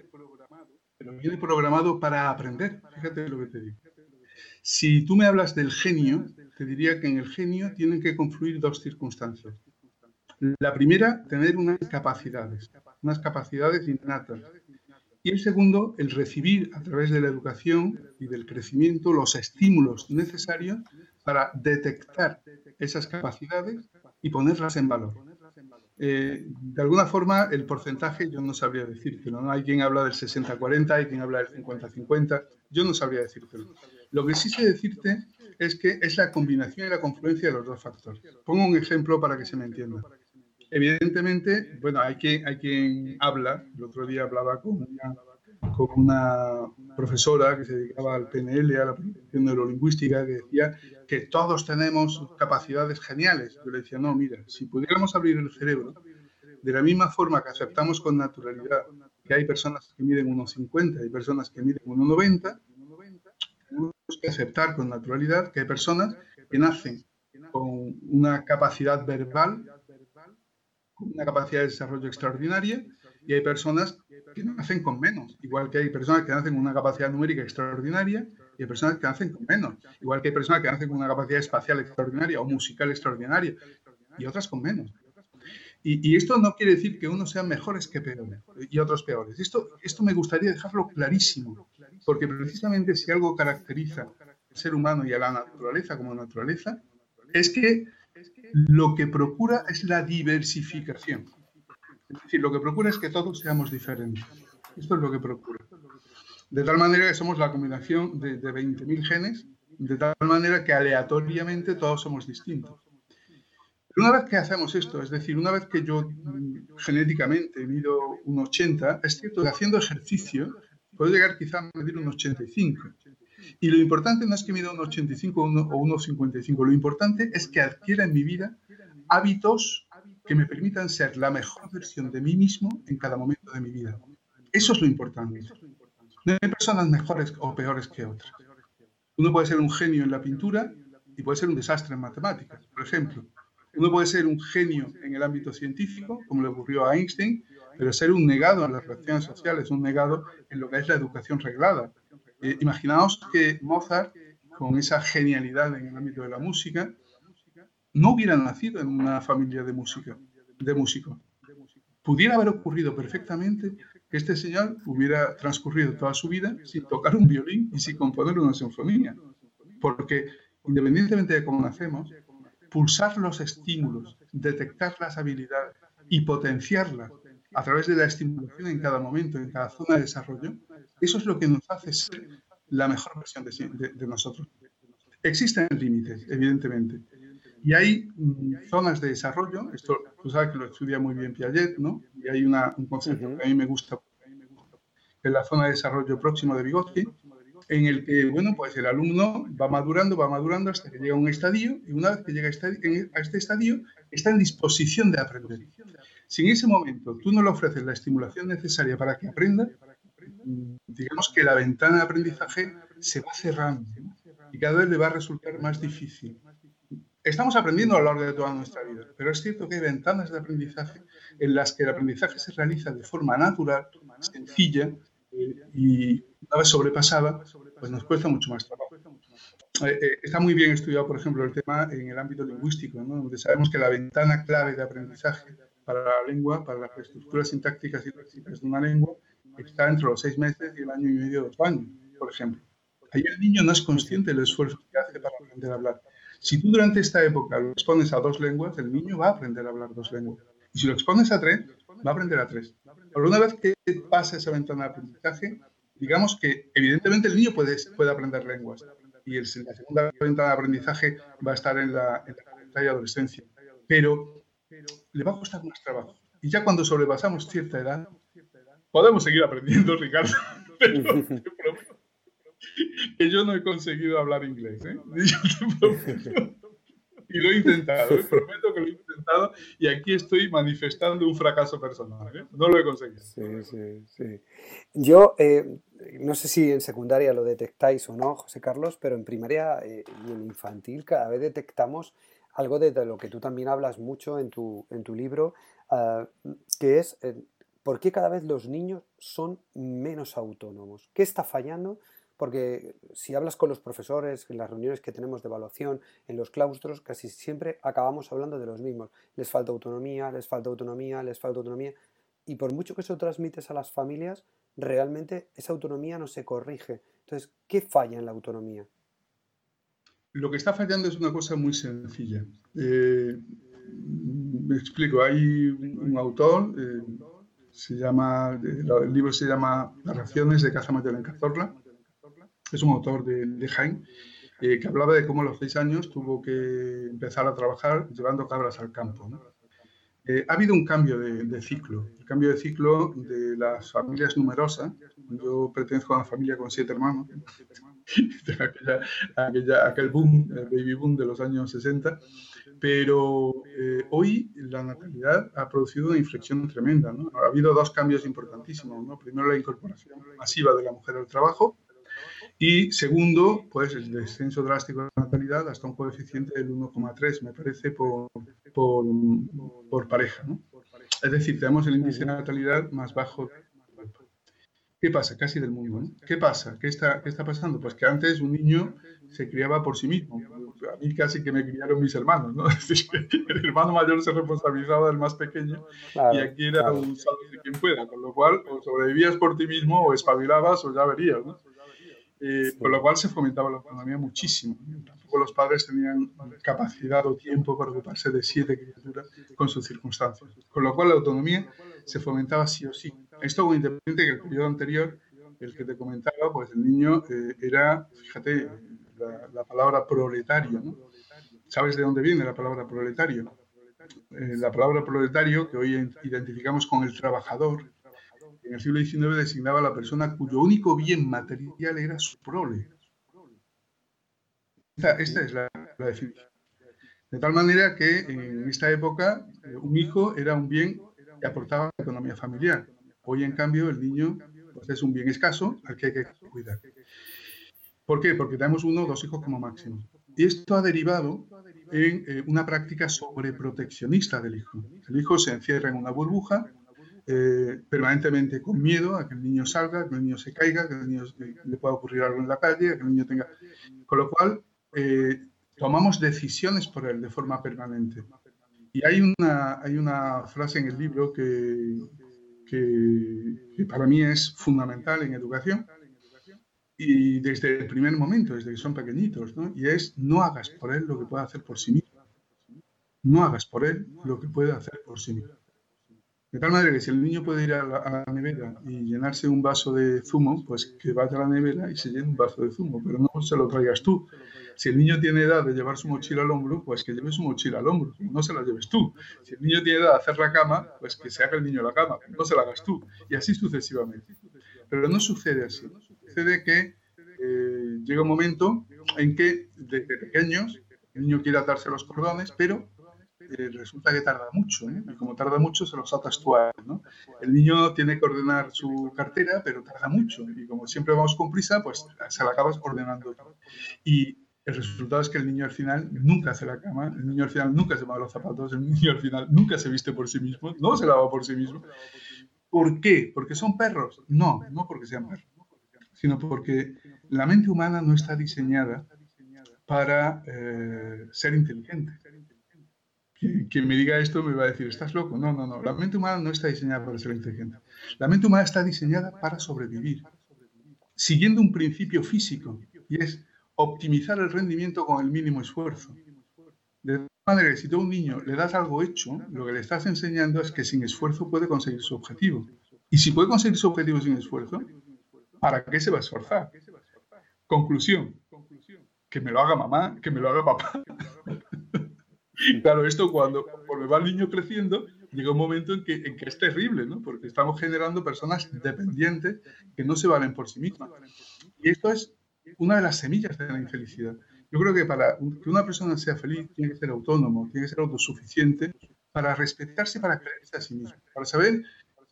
pero viene programado para aprender. Fíjate lo que te digo. Si tú me hablas del genio, te diría que en el genio tienen que confluir dos circunstancias. La primera, tener unas capacidades, unas capacidades innatas y el segundo, el recibir a través de la educación y del crecimiento los estímulos necesarios para detectar esas capacidades y ponerlas en valor. Eh, de alguna forma, el porcentaje yo no sabría decírtelo. ¿no? Hay quien habla del 60-40, hay quien habla del 50-50. Yo no sabría decírtelo. Lo que sí sé decirte es que es la combinación y la confluencia de los dos factores. Pongo un ejemplo para que se me entienda. Evidentemente, bueno, hay quien, hay quien habla, el otro día hablaba con con una profesora que se dedicaba al PNL, a la programación neurolingüística, que decía que todos tenemos capacidades geniales. Yo le decía, no, mira, si pudiéramos abrir el cerebro, de la misma forma que aceptamos con naturalidad que hay personas que miden unos 50 y personas que miden unos 90, tenemos que aceptar con naturalidad que hay personas que nacen con una capacidad verbal una capacidad de desarrollo extraordinaria y hay personas que nacen con menos, igual que hay personas que nacen con una capacidad numérica extraordinaria y hay personas que nacen con menos, igual que hay personas que nacen con una capacidad espacial extraordinaria o musical extraordinaria y otras con menos. Y, esto no quiere decir que unos sean mejores que peores y otros peores. Esto, esto me gustaría dejarlo clarísimo, porque precisamente si algo caracteriza al ser humano y a la naturaleza como naturaleza, es que lo que procura es la diversificación. Es decir, lo que procura es que todos seamos diferentes. Esto es lo que procura. De tal manera que somos la combinación de, 20.000 genes, de tal manera que aleatoriamente todos somos distintos. Pero una vez que hacemos esto, es decir, una vez que yo mm, genéticamente mido un 80, es cierto que haciendo ejercicio puedo llegar quizá a medir un 85. Y lo importante no es que mida un 85 o 1,55, lo importante es que adquiera en mi vida hábitos que me permitan ser la mejor versión de mí mismo en cada momento de mi vida. Eso es lo importante. No hay personas mejores o peores que otras. Uno puede ser un genio en la pintura y puede ser un desastre en matemáticas, por ejemplo. Uno puede ser un genio en el ámbito científico, como le ocurrió a Einstein, pero ser un negado en las relaciones sociales, un negado en lo que es la educación reglada, eh, imaginaos que Mozart, con esa genialidad en el ámbito de la música, no hubiera nacido en una familia de música, de músicos. Pudiera haber ocurrido perfectamente que este señor hubiera transcurrido toda su vida sin tocar un violín y sin componer una sinfonía. Porque independientemente de cómo nacemos, pulsar los estímulos, detectar las habilidades y potenciarlas a través de la estimulación en cada momento, en cada zona de desarrollo, eso es lo que nos hace ser la mejor versión de, nosotros. Existen límites, evidentemente, y hay mm, zonas de desarrollo, esto tú sabes que lo estudia muy bien Piaget, ¿no? Y hay una, un concepto que a mí me gusta, que es la zona de desarrollo próximo de Vygotsky, en el que, bueno, pues el alumno va madurando, va madurando hasta que llega a un estadio y una vez que llega a este estadio está en disposición de aprender. Si en ese momento tú no le ofreces la estimulación necesaria para que aprenda, digamos que la ventana de aprendizaje se va cerrando y cada vez le va a resultar más difícil. Estamos aprendiendo a lo largo de toda nuestra vida, pero es cierto que hay ventanas de aprendizaje en las que el aprendizaje se realiza de forma natural, sencilla eh, y una sobrepasada, pues nos cuesta mucho más trabajo. Eh, eh, está muy bien estudiado, por ejemplo, el tema en el ámbito lingüístico, donde sabemos que la ventana clave de aprendizaje para la lengua, para las estructuras sintácticas y léxicas de una lengua, está entre los seis meses y el año y medio, dos años, por ejemplo. Ahí el niño no es consciente del esfuerzo que hace para aprender a hablar. Si tú durante esta época lo expones a dos lenguas, el niño va a aprender a hablar dos lenguas. Y si lo expones a tres, va a aprender a tres. Pero una vez que pasa esa ventana de aprendizaje, digamos que evidentemente el niño puede, puede aprender lenguas. Y la segunda ventana de aprendizaje va a estar en la, en la y adolescencia. Pero le va a costar más trabajo. Y ya cuando sobrepasamos cierta edad, podemos seguir aprendiendo, Ricardo. que yo no he conseguido hablar inglés. ¿eh? y lo he intentado, ¿eh? prometo que lo he intentado y aquí estoy manifestando un fracaso personal. ¿eh? No lo he conseguido. Sí, sí, sí. Yo eh, no sé si en secundaria lo detectáis o no, José Carlos, pero en primaria y en infantil cada vez detectamos algo de, lo que tú también hablas mucho en tu, en tu libro, ah, que es por qué cada vez los niños son menos autónomos. ¿Qué está fallando? Porque si hablas con los profesores en las reuniones que tenemos de evaluación en los claustros, casi siempre acabamos hablando de los mismos. Les falta autonomía, les falta autonomía, les falta autonomía. Y por mucho que eso transmites a las familias, realmente esa autonomía no se corrige. Entonces, ¿qué falla en la autonomía? Lo que está fallando es una cosa muy sencilla. Eh, me explico, hay un autor, eh, se llama, el libro se llama Narraciones de Caza Mayor en Cazorla, es un autor de, de Jaén, eh, que hablaba de cómo a los seis años tuvo que empezar a trabajar llevando cabras al campo. Eh, ha habido un cambio de, ciclo, el cambio de ciclo de las familias numerosas. Yo pertenezco a una familia con siete hermanos, aquel boom, el baby boom de los años 60, pero eh, hoy la natalidad ha producido una inflexión tremenda. Ha habido dos cambios importantísimos. Primero, la incorporación masiva de la mujer al trabajo y segundo, pues el descenso drástico de la natalidad hasta un coeficiente del 1,3, me parece, por, por, por pareja. ¿no? Es decir, tenemos el índice de natalidad más bajo. ¿Qué pasa? Casi del mundo. ¿no? ¿Qué pasa? ¿Qué está, ¿Qué está pasando? Pues que antes un niño se criaba por sí mismo. A mí casi que me criaron mis hermanos, ¿no? el hermano mayor se responsabilizaba del más pequeño y aquí era un salto de quien pueda, con lo cual o sobrevivías por ti mismo o espabilabas o ya verías, ¿no? Eh, con lo cual se fomentaba la autonomía muchísimo. Tampoco los padres tenían capacidad o tiempo para ocuparse de siete criaturas con sus circunstancias. Con lo cual la autonomía se fomentaba sí o sí. Esto muy independiente que el periodo anterior, el que te comentaba, pues el niño eh, era, fíjate, la, palabra proletario. ¿no? ¿Sabes de dónde viene la palabra proletario? Eh, la palabra proletario, que hoy identificamos con el trabajador, en el siglo XIX designaba a la persona cuyo único bien material era su prole. Esta, es la, definición. De tal manera que en esta época eh, un hijo era un bien que aportaba a la economía familiar. Hoy, en cambio, el niño pues, es un bien escaso al que hay que cuidar. ¿Por qué? Porque tenemos uno o dos hijos como máximo. Y esto ha derivado en eh, una práctica sobreproteccionista del hijo. El hijo se encierra en una burbuja eh, permanentemente con miedo a que el niño salga, que el niño se caiga, que el niño le pueda ocurrir algo en la calle, que el niño tenga... Con lo cual, eh, tomamos decisiones por él de forma permanente. Y hay una, frase en el libro que, que, para mí es fundamental en educación y desde el primer momento, desde que son pequeñitos, ¿no? y es no hagas por él lo que pueda hacer por sí mismo. No hagas por él lo que puede hacer por sí mismo. De tal manera que si el niño puede ir a la, nevera y llenarse un vaso de zumo, pues que vaya a la nevera y se llene un vaso de zumo, pero no se lo traigas tú. Si el niño tiene edad de llevar su mochila al hombro, pues que lleve su mochila al hombro, no se la lleves tú. Si el niño tiene edad de hacer la cama, pues que se haga el niño la cama, no se la hagas tú. Y así sucesivamente. Pero no sucede así. Sucede que eh, llega un momento en que desde pequeños el niño quiere atarse los cordones, pero eh, resulta que tarda mucho, ¿eh? y como tarda mucho se los atas tú a él, ¿no? El niño tiene que ordenar su cartera, pero tarda mucho, y como siempre vamos con prisa, pues se la acabas ordenando. Y el resultado es que el niño al final nunca hace la cama, el niño al final nunca se lava los zapatos, el niño al final nunca se viste por sí mismo, no se lava por sí mismo. ¿Por qué? ¿Porque son perros? No, no porque sean perros, sino porque la mente humana no está diseñada para eh, ser inteligente quien, me diga esto me va a decir, ¿estás loco? No, no, no. La mente humana no está diseñada para ser inteligente. La mente humana está diseñada para sobrevivir, siguiendo un principio físico, y es optimizar el rendimiento con el mínimo esfuerzo. De manera que si a un niño le das algo hecho, lo que le estás enseñando es que sin esfuerzo puede conseguir su objetivo. Y si puede conseguir su objetivo sin esfuerzo, ¿para qué se va a esforzar? Conclusión, que me lo haga mamá, que me lo haga papá. Claro, esto cuando me va el niño creciendo, llega un momento en que, en que es terrible, ¿no? Porque estamos generando personas dependientes que no se valen por sí mismas. Y esto es una de las semillas de la infelicidad. Yo creo que para que una persona sea feliz tiene que ser autónomo, tiene que ser autosuficiente para respetarse, para creerse a sí mismo, para saber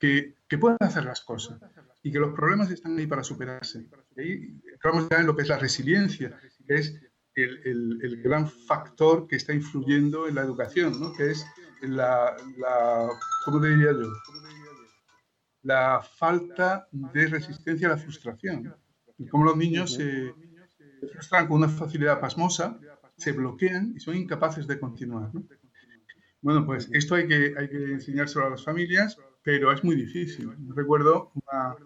que, que puede hacer las cosas y que los problemas están ahí para superarse. Y ahí entramos ya en lo que es la resiliencia, que es el, el, gran factor que está influyendo en la educación, ¿no? que es la, la, ¿cómo diría yo? La falta de resistencia a la frustración. Y cómo los niños se, frustran con una facilidad pasmosa, se bloquean y son incapaces de continuar. Bueno, pues esto hay que, hay que enseñárselo a las familias, pero es muy difícil. Recuerdo una,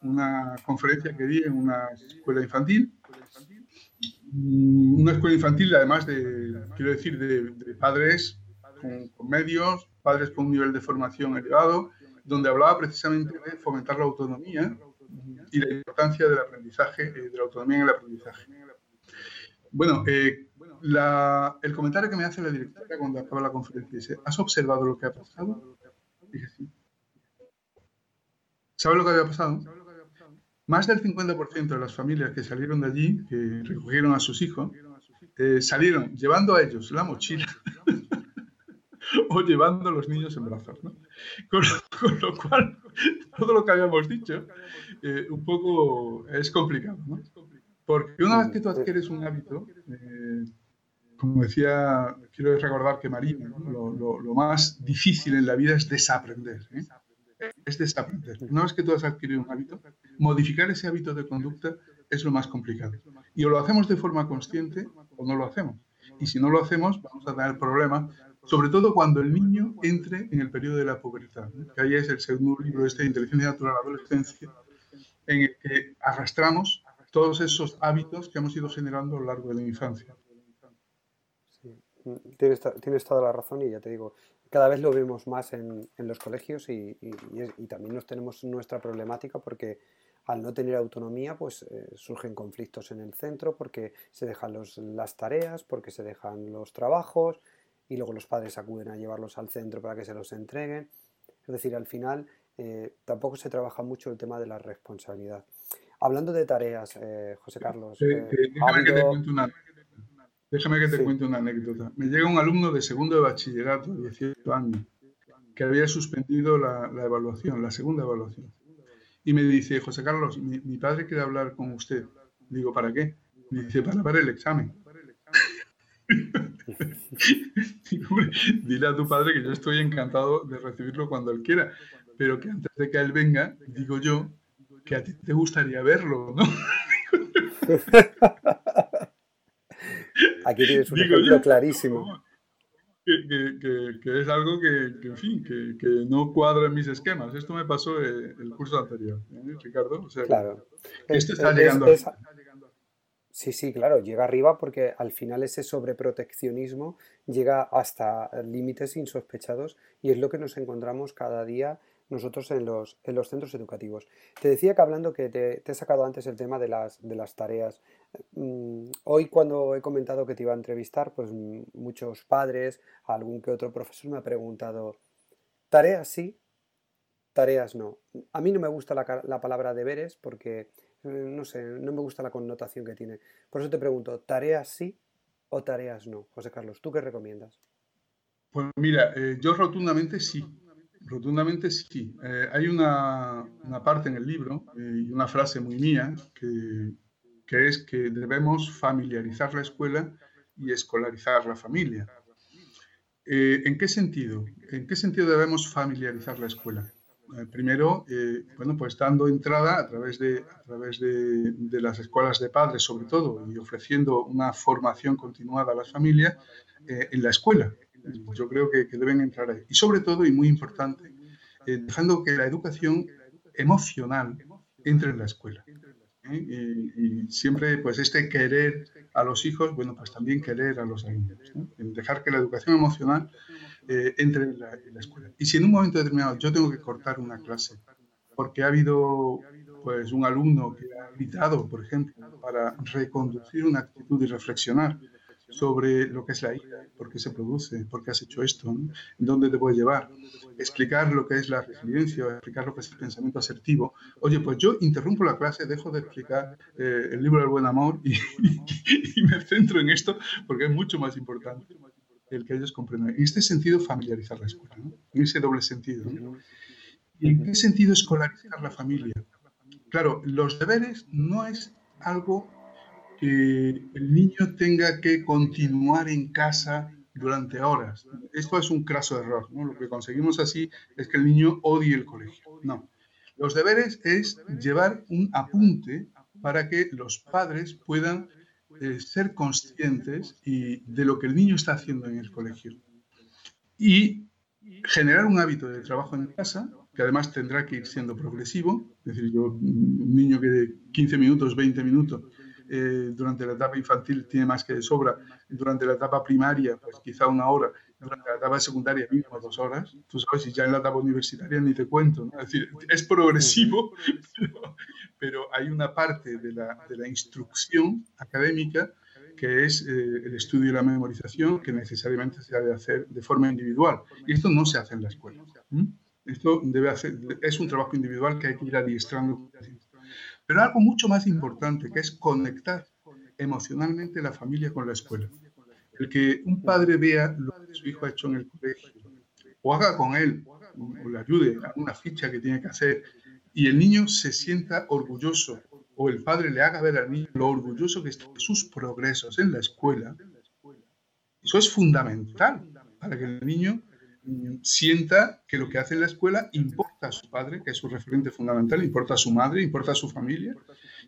una conferencia que di en una escuela infantil una escuela infantil, además de, quiero decir, de, padres con, medios, padres con un nivel de formación elevado, donde hablaba precisamente de fomentar la autonomía y la importancia del aprendizaje, eh, de la autonomía en el aprendizaje. Bueno, eh, el comentario que me hace la directora cuando acaba la conferencia dice, ¿has observado lo que ha pasado? Dije. ¿Sabes lo que había pasado? Más del 50% de las familias que salieron de allí, que recogieron a sus hijos, eh, salieron llevando a ellos la mochila o llevando a los niños en brazos. ¿no? Con, lo cual, todo lo que habíamos dicho, eh, un poco es complicado. ¿no? Porque una vez que tú adquieres un hábito, eh, como decía, quiero recordar que Marina, lo, lo, más difícil en la vida es desaprender. Es desaprender. Una vez que tú has adquirido un hábito, modificar ese hábito de conducta es lo más complicado. Y o lo hacemos de forma consciente o no lo hacemos. Y si no lo hacemos, vamos a tener problemas, sobre todo cuando el niño entre en el periodo de la pubertad, que ahí es el segundo libro de este Inteligencia Natural Adolescencia, en el que arrastramos todos esos hábitos que hamos ido generando a lo largo de la infancia. Sí, tienes, tienes toda la razón y ya te digo, cada vez lo vemos más en, los colegios y, también nos tenemos nuestra problemática porque al no tener autonomía pues eh, surgen conflictos en el centro porque se dejan las tareas, porque se dejan los trabajos y luego los padres acuden a llevarlos al centro para que se los entreguen. Es decir, al final eh, tampoco se trabaja mucho el tema de la responsabilidad. Hablando de tareas, eh, José Carlos. Déjame que te cuente una anécdota. Me llega un alumno de segundo de bachillerato, 18 años, que había suspendido la, evaluación, la segunda evaluación. Y me dice, José Carlos, mi, padre quiere hablar con usted. Digo, ¿para qué? Me dice, para ver el examen. dile a tu padre que yo estoy encantado de recibirlo cuando él quiera, pero que antes de que él venga, digo yo, que a ti te gustaría verlo, ¿no? Aquí tienes un ejemplo clarísimo. que, es algo que, en fin, que, no cuadra en mis esquemas. Esto me pasó el, el curso anterior, ¿eh, Ricardo. claro. esto está llegando. Sí, sí, claro, llega arriba porque al final ese sobreproteccionismo llega hasta límites insospechados y es lo que nos encontramos cada día nosotros en los, en los centros educativos. Te decía que hablando que te, he sacado antes el tema de las, de las tareas. Mm, hoy cuando he comentado que te iba a entrevistar, pues muchos padres, algún que otro profesor me ha preguntado, tareas sí, tareas no. A mí no me gusta la, la palabra deberes porque, eh, no sé, no me gusta la connotación que tiene. Por eso te pregunto, ¿tareas sí o tareas no? José Carlos, ¿tú qué recomiendas? Pues mira, eh, yo rotundamente sí. Rotundamente sí. Eh, hay una, parte en el libro eh, y una frase muy mía que, es que debemos familiarizar la escuela y escolarizar la familia. Eh, ¿En qué sentido? ¿En qué sentido debemos familiarizar la escuela? primero, bueno, pues dando entrada a través, de, a través de, de, las escuelas de padres, sobre todo, y ofreciendo una formación continuada a las familias en la escuela, yo creo que, deben entrar ahí. Y sobre todo, y muy importante, eh, dejando que la educación emocional entre en la escuela. ¿eh? Y, siempre, pues, este querer a los hijos, bueno, pues también querer a los alumnos. Dejar que la educación emocional eh, entre en la, en la, escuela. Y si en un momento determinado yo tengo que cortar una clase porque ha habido pues un alumno que ha gritado, por ejemplo, para reconducir una actitud y reflexionar sobre lo que es la ira, por qué se produce, por qué has hecho esto, dónde te puede llevar, explicar lo que es la resiliencia, explicar lo que es el pensamiento asertivo. Oye, pues yo interrumpo la clase, dejo de explicar eh, el libro del buen amor y, me centro en esto porque es mucho más importante el que ellos comprendan. En este sentido, familiarizar la escuela, en ese doble sentido. ¿Y en qué sentido escolarizar la familia? Claro, los deberes no es algo el niño tenga que continuar en casa durante horas. Esto es un craso error. Lo que conseguimos así es que el niño odie el colegio. No. Los deberes es llevar un apunte para que los padres puedan eh, ser conscientes de lo que el niño está haciendo en el colegio. Y generar un hábito de trabajo en casa, que además tendrá que ir siendo progresivo. Es decir, yo, un niño que de 15 minutos, 20 minutos, eh, durante la etapa infantil tiene más que de sobra, durante la etapa primaria, pues quizá una hora, durante la etapa secundaria mínimo dos horas, tú sabes, y ya en la etapa universitaria ni te cuento, es decir, es progresivo, pero, hay una parte de la, de la instrucción académica que es eh, el estudio y la memorización que necesariamente se debe hacer de forma individual. Y esto no se hace en la escuela. Esto debe hacer, es un trabajo individual que hay que ir adiestrando pero algo mucho más importante, que es conectar emocionalmente la familia con la escuela. El que un padre vea lo que su hijo ha hecho en el colegio, o haga con él, o le ayude a una ficha que tiene que hacer, y el niño se sienta orgulloso, o el padre le haga ver al niño lo orgulloso que está sus progresos en la escuela, eso es fundamental para que el niño sienta que lo que hace en la escuela importa a su padre, que es su referente fundamental, importa a su madre, importa a su familia,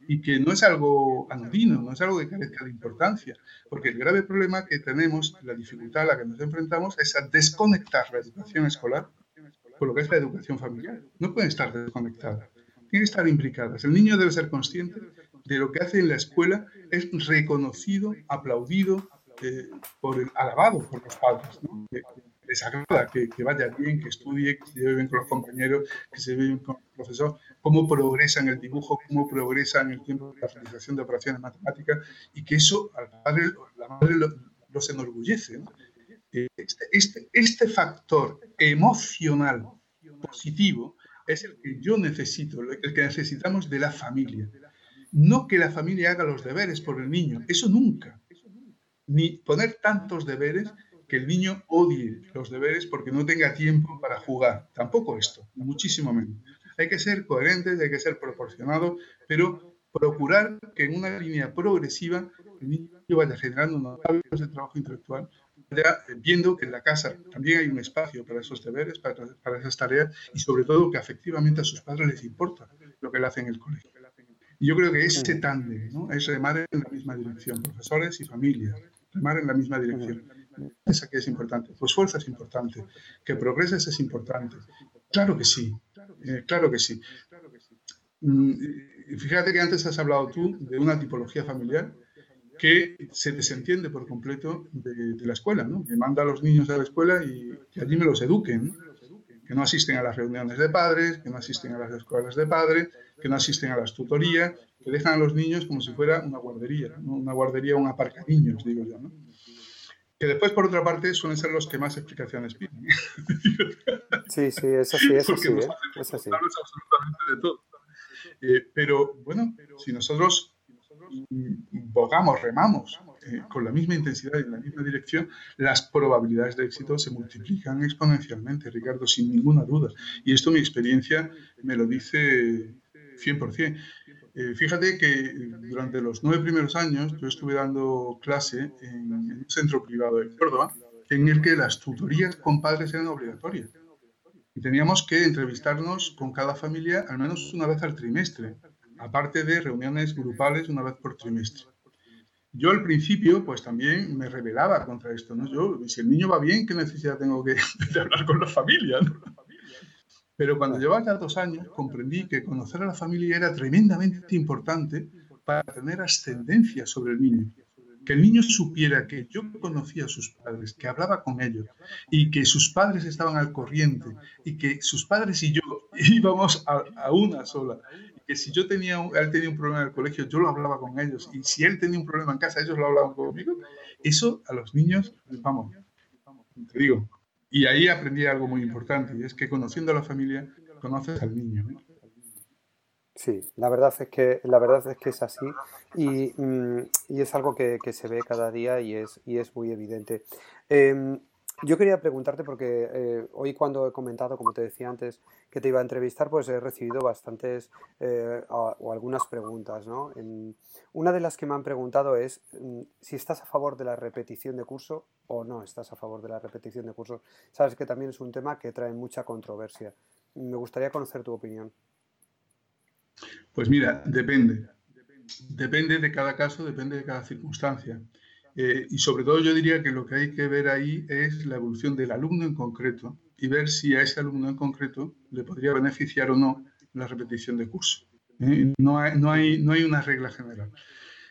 y que no es algo anodino, no es algo que carezca de importancia, porque el grave problema que tenemos, la dificultad a la que nos enfrentamos, es a desconectar la educación escolar con lo que es la educación familiar. No pueden estar desconectadas, tienen que estar implicadas. El niño debe ser consciente de lo que hace en la escuela, es reconocido, aplaudido, eh, por el, alabado por los padres. ¿no? Les agrada que, vaya bien, que estudie, que se lleve bien con los compañeros, que se lleve bien con el profesor, cómo progresa en el dibujo, cómo progresa en el tiempo de la realización de operaciones matemáticas y que eso al padre, la madre los enorgullece. Este, este, este factor emocional positivo es el que yo necesito, el que necesitamos de la familia. No que la familia haga los deberes por el niño, eso nunca. Ni poner tantos deberes que el niño odie los deberes porque no tenga tiempo para jugar. Tampoco esto, muchísimo menos. Hay que ser coherentes, hay que ser proporcionados, pero procurar que en una línea progresiva el niño vaya generando unos hábitos de trabajo intelectual, vaya viendo que en la casa también hay un espacio para esos deberes, para, para esas tareas y sobre todo que efectivamente a sus padres les importa lo que le hacen en el colegio. Y yo creo que ese tándem ¿no? es remar en la misma dirección, profesores y familias, remar en la misma dirección esa que es importante, tu esfuerzo es importante, que progreses es importante. Claro que sí, eh, claro que sí. Mm, fíjate que antes has hablado tú de una tipología familiar que se desentiende por completo de, la escuela, ¿no? que manda a los niños a la escuela y que allí me los eduquen, que no asisten a las reuniones de padres, que no asisten a las escuelas de padres, que no asisten a las tutorías, que dejan a los niños como si fuera una guardería, una guardería, un aparcaniños, digo yo. ¿no? Que después, por otra parte, suelen ser los que más explicaciones piden. Sí, sí, es así, es así. ¿eh? Es así. absolutamente de todo. Eh, pero bueno, si nosotros bogamos, remamos eh, con la misma intensidad y en la misma dirección, las probabilidades de éxito se multiplican exponencialmente, Ricardo, sin ninguna duda. Y esto mi experiencia me lo dice 100%. Eh, fíjate que durante los nueve primeros años yo estuve dando clase en, un centro privado de Córdoba, en el que las tutorías con padres eran obligatorias. Y teníamos que entrevistarnos con cada familia al menos una vez al trimestre aparte de reuniones grupales una vez por trimestre. Yo al principio, pues también me rebelaba contra esto, ¿no? Yo, si el niño va bien, ¿qué necesidad tengo que de hablar con la familia? Pero cuando llevaba ya dos años, comprendí que conocer a la familia era tremendamente importante para tener ascendencia sobre el niño. Que el niño supiera que yo conocía a sus padres, que hablaba con ellos y que sus padres estaban al corriente y que sus padres y yo íbamos a, a una sola que si yo tenía, él tenía un problema en el colegio, yo lo hablaba con ellos, y si él tenía un problema en casa, ellos lo hablaban conmigo, eso a los niños, vamos, te digo, y ahí aprendí algo muy importante, y es que conociendo a la familia, conoces al niño. Sí, la verdad es que, la verdad es, que es así y, mm, y es algo que, que, se ve cada día y es, y es muy evidente. Eh, yo quería preguntarte porque eh, hoy cuando he comentado, como te decía antes, que te iba a entrevistar, pues he recibido bastantes eh, o algunas preguntas. ¿no? una de las que me han preguntado es mm, si estás a favor de la repetición de curso o no estás a favor de la repetición de curso. Sabes que también es un tema que trae mucha controversia. Me gustaría conocer tu opinión. Pues mira, depende. Depende de cada caso, depende de cada circunstancia. Eh, y sobre todo yo diría que lo que hay que ver ahí es la evolución del alumno en concreto y ver si a ese alumno en concreto le podría beneficiar o no la repetición de curso. ¿eh? No, hay, no, hay, no hay una regla general.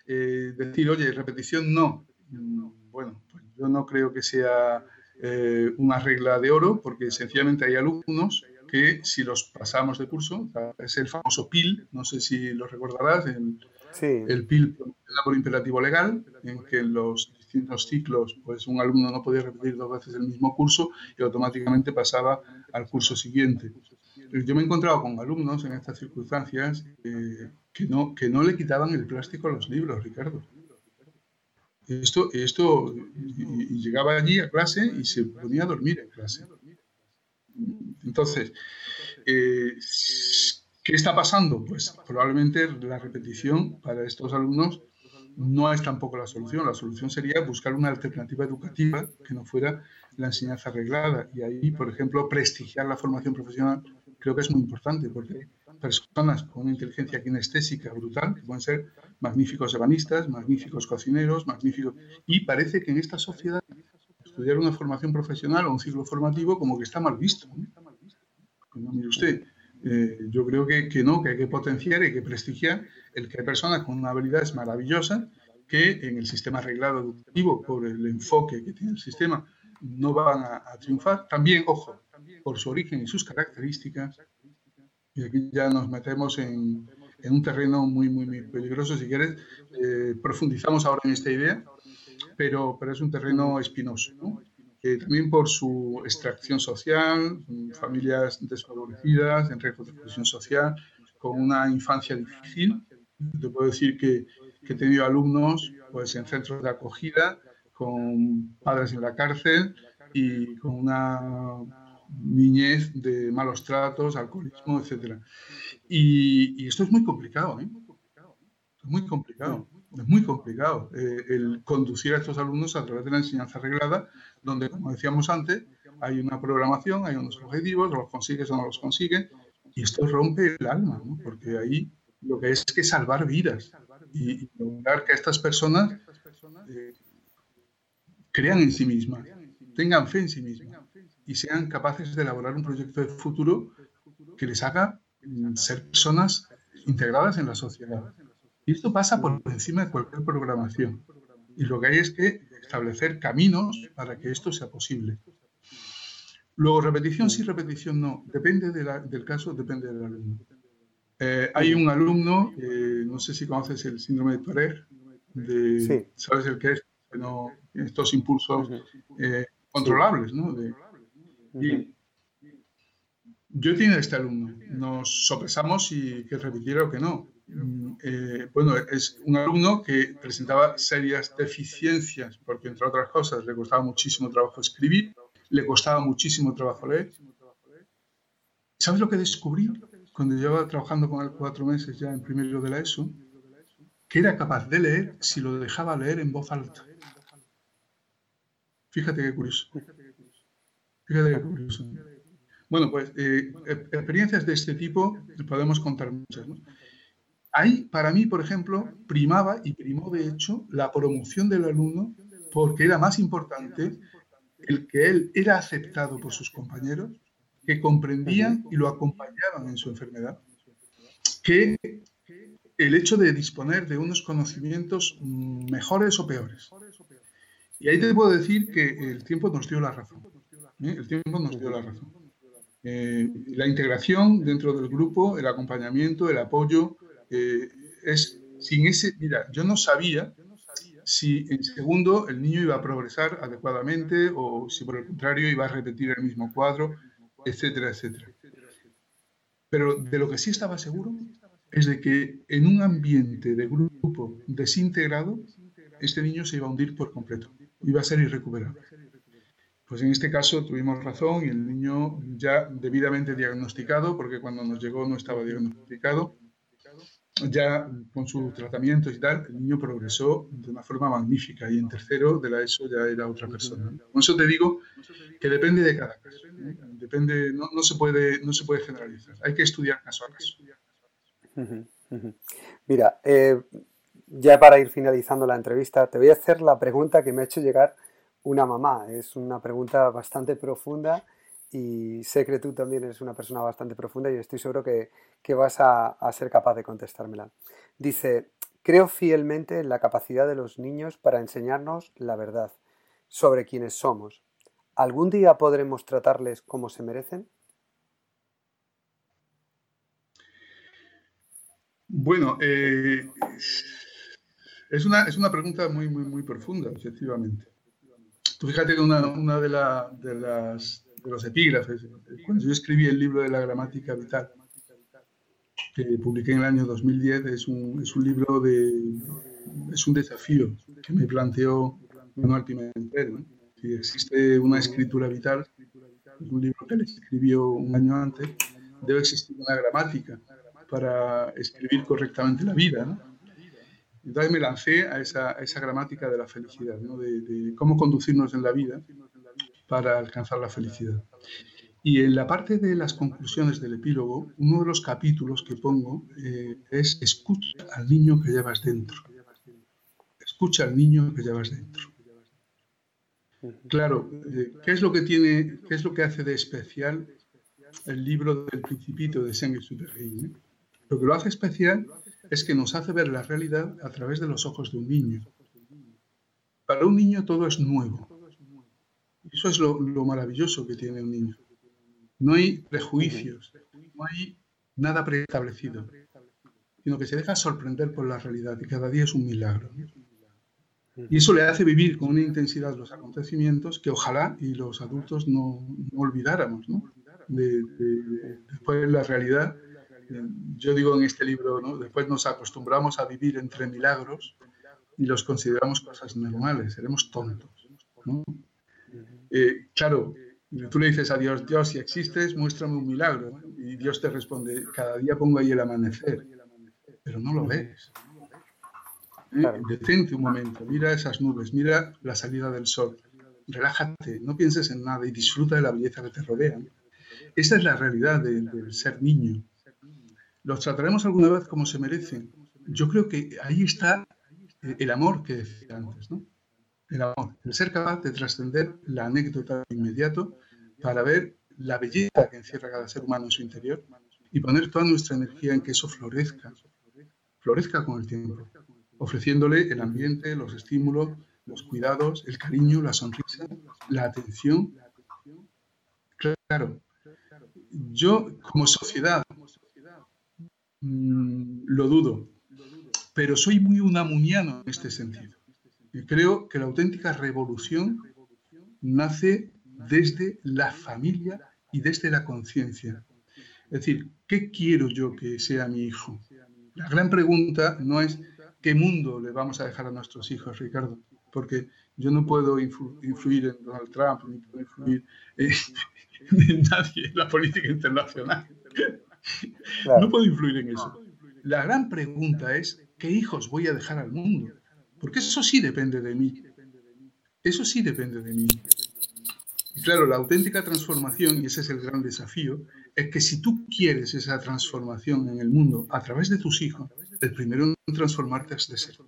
Eh, decir, oye, repetición no. Bueno, pues yo no creo que sea una regla de oro porque sencillamente hay alumnos que si los pasamos de curso, es el famoso PIL, no sé si lo recordarás, el, el PIL por imperativo legal, en que los distintos ciclos pues un alumno no podía repetir dos veces el mismo curso y automáticamente pasaba al curso siguiente. Yo me he encontrado con alumnos en estas circunstancias eh, que, no, que no le quitaban el plástico a los libros, Ricardo. Esto, esto y, llegaba allí a clase y se ponía a dormir en clase. Entonces, eh, ¿Qué está pasando? Pues probablemente la repetición para estos alumnos no es tampoco la solución. La solución sería buscar una alternativa educativa que no fuera la enseñanza arreglada. Y ahí, por ejemplo, prestigiar la formación profesional creo que es muy importante porque personas con una inteligencia kinestésica brutal, que pueden ser magníficos ebanistas, magníficos cocineros, magníficos... Y parece que en esta sociedad estudiar una formación profesional o un ciclo formativo como que está mal visto. ¿no? mire usted, eh, yo creo que, que, no, que hay que potenciar y que prestigiar el que hay personas con una habilidades maravillosas que en el sistema arreglado educativo, por el enfoque que tiene el sistema, no van a, triunfar. También, ojo, por su origen y sus características, y aquí ya nos metemos en, en un terreno muy, muy, muy peligroso. Si quieres, eh, profundizamos ahora en esta idea, pero, pero es un terreno espinoso. ¿no? También por su extracción social, familias desfavorecidas, en riesgo de exclusión social, con una infancia difícil. Te puedo decir que, he tenido alumnos pues, en centros de acogida, con padres en la cárcel y con una niñez de malos tratos, alcoholismo, etc. Y, esto es muy complicado, ¿eh? Muy complicado. Es muy complicado eh, el conducir a estos alumnos a través de la enseñanza arreglada, donde, como decíamos antes, hay una programación, hay unos objetivos, los consigues o no los consigues, y esto rompe el alma, ¿no? porque ahí lo que es que salvar vidas y, lograr que estas personas eh, crean en sí mismas, tengan fe en sí mismas y sean capaces de elaborar un proyecto de futuro que les haga mm, ser personas integradas en la sociedad. Y esto pasa por encima de cualquier programación. Y lo que hay es que establecer caminos para que esto sea posible. Luego, repetición sí, repetición no. Depende del caso, depende del alumno. Eh, hay un alumno, eh, no sé si conoces el síndrome de Tourette, de, ¿sabes el que es? estos impulsos eh, controlables, ¿no? y yo he tenido este alumno, nos sopesamos si que repitiera o que no. Mm, bueno, es un alumno que presentaba serias deficiencias, porque entre otras cosas le costaba muchísimo trabajo escribir, le costaba muchísimo trabajo leer. ¿Sabes lo que descubrí cuando llevaba trabajando con él cuatro meses ya en primero de la ESO? Que era capaz de leer si lo dejaba leer en voz alta. Fíjate qué curioso. Fíjate qué curioso. Bueno, pues eh, experiencias de este tipo podemos contar muchas. Ahí, para mí, por ejemplo, primaba y primó de hecho la promoción del alumno porque era más importante el que él era aceptado por sus compañeros, que comprendían y lo acompañaban en su enfermedad, que el hecho de disponer de unos conocimientos mejores o peores. Y ahí te puedo decir que el tiempo nos dio la razón. ¿eh? El tiempo nos dio la razón. Eh, la integración dentro del grupo, el acompañamiento, el apoyo, eh, es sin ese, mira, yo no sabía si en segundo el niño iba a progresar adecuadamente o si por el contrario iba a repetir el mismo cuadro, etcétera, etcétera. Pero de lo que sí estaba seguro es de que en un ambiente de grupo desintegrado, este niño se iba a hundir por completo, iba a ser irrecuperable. Pues en este caso tuvimos razón y el niño ya debidamente diagnosticado, porque cuando nos llegó no estaba diagnosticado, ya con su tratamiento y tal, el niño progresó de una forma magnífica y en tercero de la ESO ya era otra persona. Con eso te digo que depende de cada caso. ¿eh? Depende, no, no, se puede, no se puede generalizar. Hay que estudiar caso a caso. Mira, eh, ya para ir finalizando la entrevista, te voy a hacer la pregunta que me ha hecho llegar una mamá. Es una pregunta bastante profunda y sé que tú también eres una persona bastante profunda y estoy seguro que, vas a, ser capaz de contestármela. Dice, creo fielmente en la capacidad de los niños para enseñarnos la verdad sobre quiénes somos. ¿Algún día podremos tratarles como se merecen? Bueno, eh, es, una, es una pregunta muy, muy, muy profunda, efectivamente. Tú fíjate que una, una de las de los epígrafes. Cuando yo escribí el libro de la gramática vital, que publiqué en el año 2010, es un, es un libro de... es un desafío que me planteó Manuel Pimentel. Si existe una escritura vital, un libro que él escribió un año antes, debe existir una gramática para escribir correctamente la vida. Entonces me lancé a esa, esa gramática de la felicidad, de, cómo conducirnos en la vida para alcanzar la felicidad. Y en la parte de las conclusiones del epílogo, uno de los capítulos que pongo eh, es escucha al niño que llevas dentro. Escucha al niño que llevas dentro. Claro, eh, ¿qué es lo que tiene, qué es lo que hace de especial el libro del Principito de Saint-Exupéry? Lo que lo hace especial es que nos hace ver la realidad a través de los ojos de un niño. Para un niño todo es nuevo. Eso es lo, maravilloso que tiene un niño. No hay prejuicios, no hay nada preestablecido, sino que se deja sorprender por la realidad y cada día es un milagro. Y eso le hace vivir con una intensidad los acontecimientos que ojalá y los adultos no, olvidáramos. ¿no? De, después la realidad, yo digo en este libro, ¿no? después nos acostumbramos a vivir entre milagros y los consideramos cosas normales, seremos tontos. ¿no? Eh, claro, tú le dices a Dios, Dios, si existes, muéstrame un milagro. Y Dios te responde, cada día pongo ahí el amanecer, pero no lo ves. ¿Eh? Detente un momento, mira esas nubes, mira la salida del sol, relájate, no pienses en nada y disfruta de la belleza que te rodea. Esa es la realidad del ser niño. ¿Los trataremos alguna vez como se merecen? Yo creo que ahí está el amor que decía antes, ¿no? El amor, el ser capaz de trascender la anécdota de inmediato para ver la belleza que encierra cada ser humano en su interior y poner toda nuestra energía en que eso florezca, florezca con el tiempo, ofreciéndole el ambiente, los estímulos, los cuidados, el cariño, la sonrisa, la atención. Claro, yo como sociedad mm, lo dudo, pero soy muy unamuniano en este sentido. Creo que la auténtica revolución nace desde la familia y desde la conciencia. Es decir, ¿qué quiero yo que sea mi hijo? La gran pregunta no es qué mundo le vamos a dejar a nuestros hijos, Ricardo, porque yo no puedo influir en Donald Trump, ni puedo influir en, nadie en la política internacional. No puedo influir en eso. La gran pregunta es, ¿qué hijos voy a dejar al mundo? Porque eso sí depende de mí. Eso sí depende de mí. Y claro, la auténtica transformación, y ese es el gran desafío, es que si tú quieres esa transformación en el mundo a través de tus hijos, el primero en transformarte es de ser tú.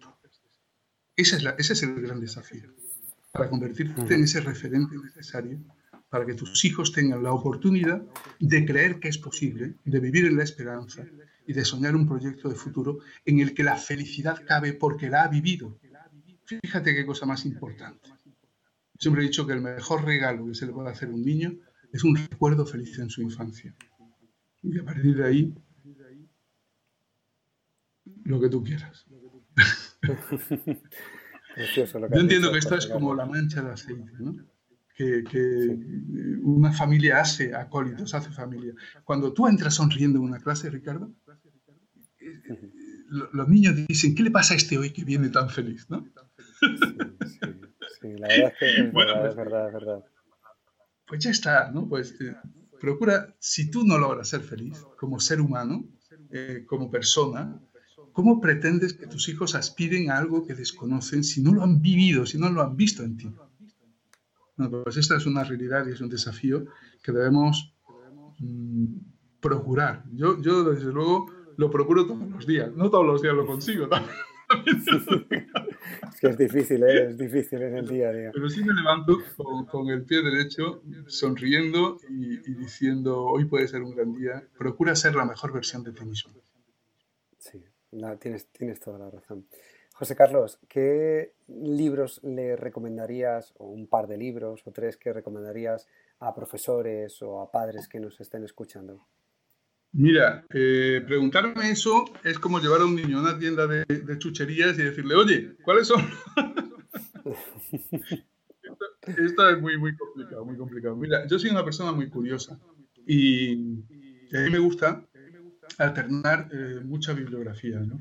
Ese es, es el gran desafío, para convertirte en ese referente necesario para que tus hijos tengan la oportunidad de creer que es posible, de vivir en la esperanza y de soñar un proyecto de futuro en el que la felicidad cabe porque la ha vivido. Fíjate qué cosa más importante. Siempre he dicho que el mejor regalo que se le puede hacer a un niño es un recuerdo feliz en su infancia. Y a partir de ahí, lo que tú quieras. Yo entiendo que esto es como la mancha de aceite, ¿no? que, una familia hace acólitos, hace familia. Cuando tú entras sonriendo en una clase, Ricardo, eh, los niños dicen, ¿qué le pasa a este hoy que viene tan feliz? ¿no? Sí, la verdad es que es, bueno, verdad, pues, es verdad, es verdad. Pues ya está, ¿no? Pues eh, procura, si tú no logras ser feliz como ser humano, eh, como persona, ¿cómo pretendes que tus hijos aspiren a algo que desconocen si no lo han vivido, si no lo han visto en ti? pues esta es una realidad y es un desafío que debemos mm, procurar. Yo, yo, desde luego, lo procuro todos los días. No todos los días lo consigo. es que es difícil, ¿eh? es difícil en el día a día. Pero sí me levanto con, el pie derecho, sonriendo y, diciendo, hoy puede ser un gran día. Procura ser la mejor versión de ti mismo. Sí, tienes, tienes toda la razón. José Carlos, ¿qué libros le recomendarías, o un par de libros o tres que recomendarías a profesores o a padres que nos estén escuchando? Mira, eh, preguntarme eso es como llevar a un niño a una tienda de, chucherías y decirle, oye, ¿cuáles son? esto, es muy, muy complicado, muy complicado. Mira, yo soy una persona muy curiosa y, a mí me gusta alternar eh, mucha bibliografía. ¿no?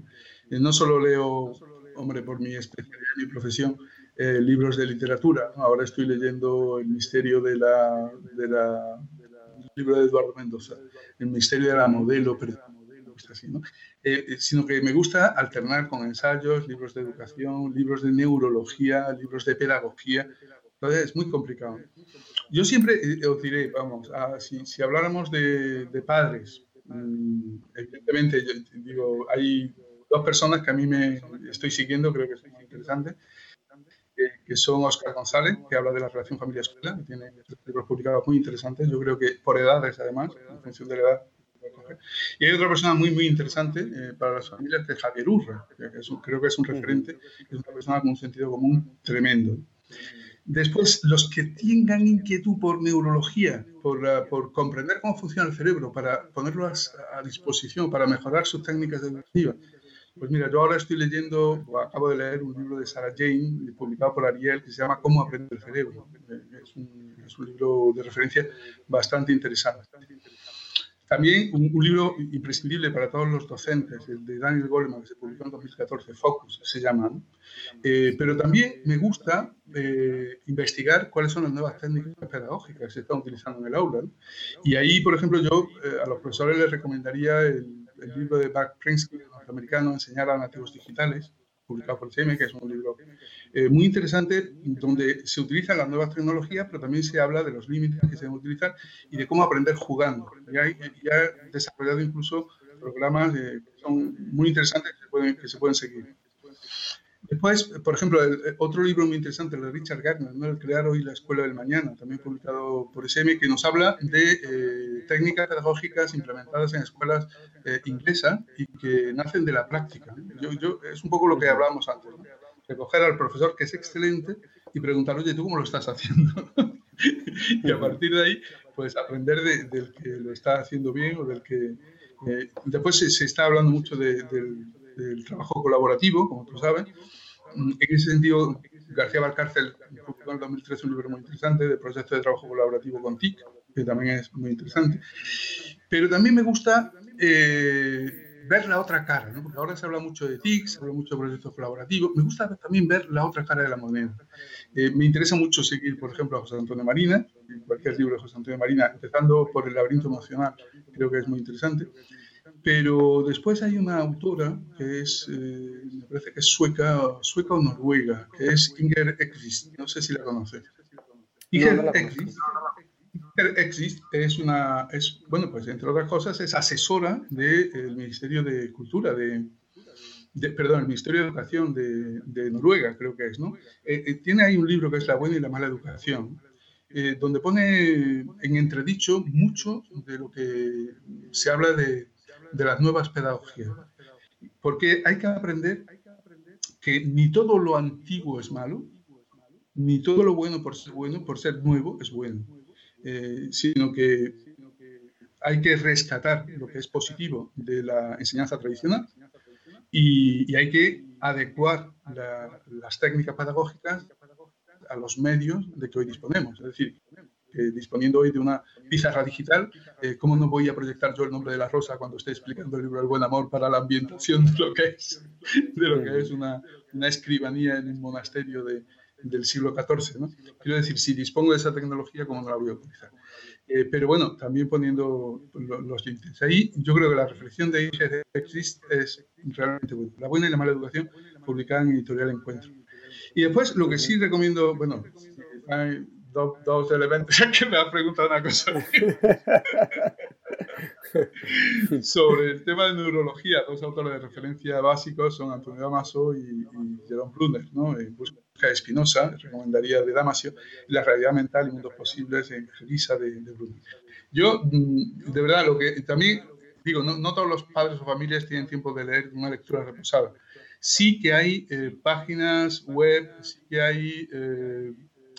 Eh, no solo leo hombre, por mi especialidad mi profesión, eh, libros de literatura. Ahora estoy leyendo El misterio de la, de la, libro de Eduardo Mendoza, El misterio de la modelo, así, ¿no? Eh, eh, sino que me gusta alternar con ensayos, libros de educación, libros de neurología, libros de pedagogía. Entonces es muy complicado. Yo siempre os diré, vamos, si, si, habláramos de, padres, mm, evidentemente, yo, digo, hay dos personas que a mí me estoy siguiendo, creo que son muy que son Oscar González, que habla de la relación familia-escuela, que tiene libros publicados muy interesantes, yo creo que por edades además, en función de la edad. Y hay otra persona muy, muy interesante eh, para las familias, que es Javier Urra, que creo que es un referente, es una persona con un sentido común tremendo. Después, los que tengan inquietud por neurología, por, uh, por comprender cómo funciona el cerebro, para ponerlo a, a disposición, para mejorar sus técnicas educativas, pues mira, yo ahora estoy leyendo, acabo de leer un libro de Sarah Jane, publicado por Ariel, que se llama Cómo aprender el cerebro. Es un, es un libro de referencia bastante interesante. También un, libro imprescindible para todos los docentes, el de Daniel Goleman, que se publicó en 2014, Focus se llama. Eh, pero también me gusta eh, investigar cuáles son las nuevas técnicas pedagógicas que se están utilizando en el aula. Y ahí, por ejemplo, yo eh, a los profesores les recomendaría el, el libro de Buck Prinsky, norteamericano, Enseñar a nativos digitales, publicado por CM, que es un libro eh, muy interesante donde se utilizan las nuevas tecnologías, pero también se habla de los límites que se deben utilizar y de cómo aprender jugando. Y hay, ha desarrollado incluso programas eh, que son muy interesantes que que se pueden seguir. Después, por ejemplo, otro libro muy interesante, el de Richard Gardner, ¿no? El crear hoy la escuela del mañana, también publicado por SM, que nos habla de eh, técnicas pedagógicas implementadas en escuelas eh, inglesas y que nacen de la práctica. Yo, es un poco lo que hablábamos antes, recoger al profesor que es excelente y preguntar, oye, ¿tú cómo lo estás haciendo? y a partir de ahí, pues aprender del que lo está haciendo bien o del que... Eh, después se, está hablando mucho del, del trabajo colaborativo, como tú sabes, Mm, en ese sentido, García Valcárcel publicó en el 2013 un libro muy interesante de proyecto de trabajo colaborativo con TIC, que también es muy interesante. Pero también me gusta eh, ver la otra cara, ¿no? porque ahora se habla mucho de TIC, se habla mucho de proyectos colaborativos. Me gusta también ver la otra cara de la moneda. Eh, me interesa mucho seguir, por ejemplo, a José Antonio Marina, cualquier libro de José Antonio Marina, empezando por El laberinto emocional, creo que es muy interesante. Pero después hay una autora que es, eh, me parece que es sueca, sueca o noruega, que es Inger Ekvist. No sé si la conoces. Inger no, Ekvist es una, es, bueno, pues entre otras cosas, es asesora del Ministerio de Cultura, de, perdón, el Ministerio de Educación de, de Noruega, creo que es, ¿no? Eh, eh, tiene ahí un libro que es La buena y la mala educación, donde pone en entredicho mucho de lo que se habla de, de las nuevas pedagogías. Porque hay que aprender que ni todo lo antiguo es malo, ni todo lo bueno por ser bueno, por ser nuevo, es bueno, eh, sino que hay que rescatar lo que es positivo de la enseñanza tradicional y, hay que adecuar las técnicas pedagógicas a los medios de que hoy disponemos. Es decir, disponiendo hoy de una pizarra digital, eh, ¿cómo no voy a proyectar yo el nombre de la rosa cuando esté explicando el libro El Buen Amor para la ambientación de lo que es, de lo que es una, una escribanía en un monasterio de, del siglo XIV? Quiero decir, si dispongo de esa tecnología, ¿cómo no la voy a utilizar? Eh, pero bueno, también poniendo los límites. Ahí yo creo que la reflexión de Exist es realmente buena. La buena y la mala educación, publicada en Editorial Encuentro. Y después, lo que sí recomiendo, bueno, hay, dos, elementos que me ha preguntado una cosa sobre el tema de neurología. Dos autores de referencia básicos son Antonio Damaso y, y Jerome Brunner, ¿no? En busca de Espinosa, recomendaría de Damasio, y la realidad mental y mundos posibles en Elisa de, de Brunner. Yo, mm, de verdad, lo que también digo, no, no, todos los padres o familias tienen tiempo de leer una lectura reposada. Sí que hay eh, páginas web, sí que hay eh,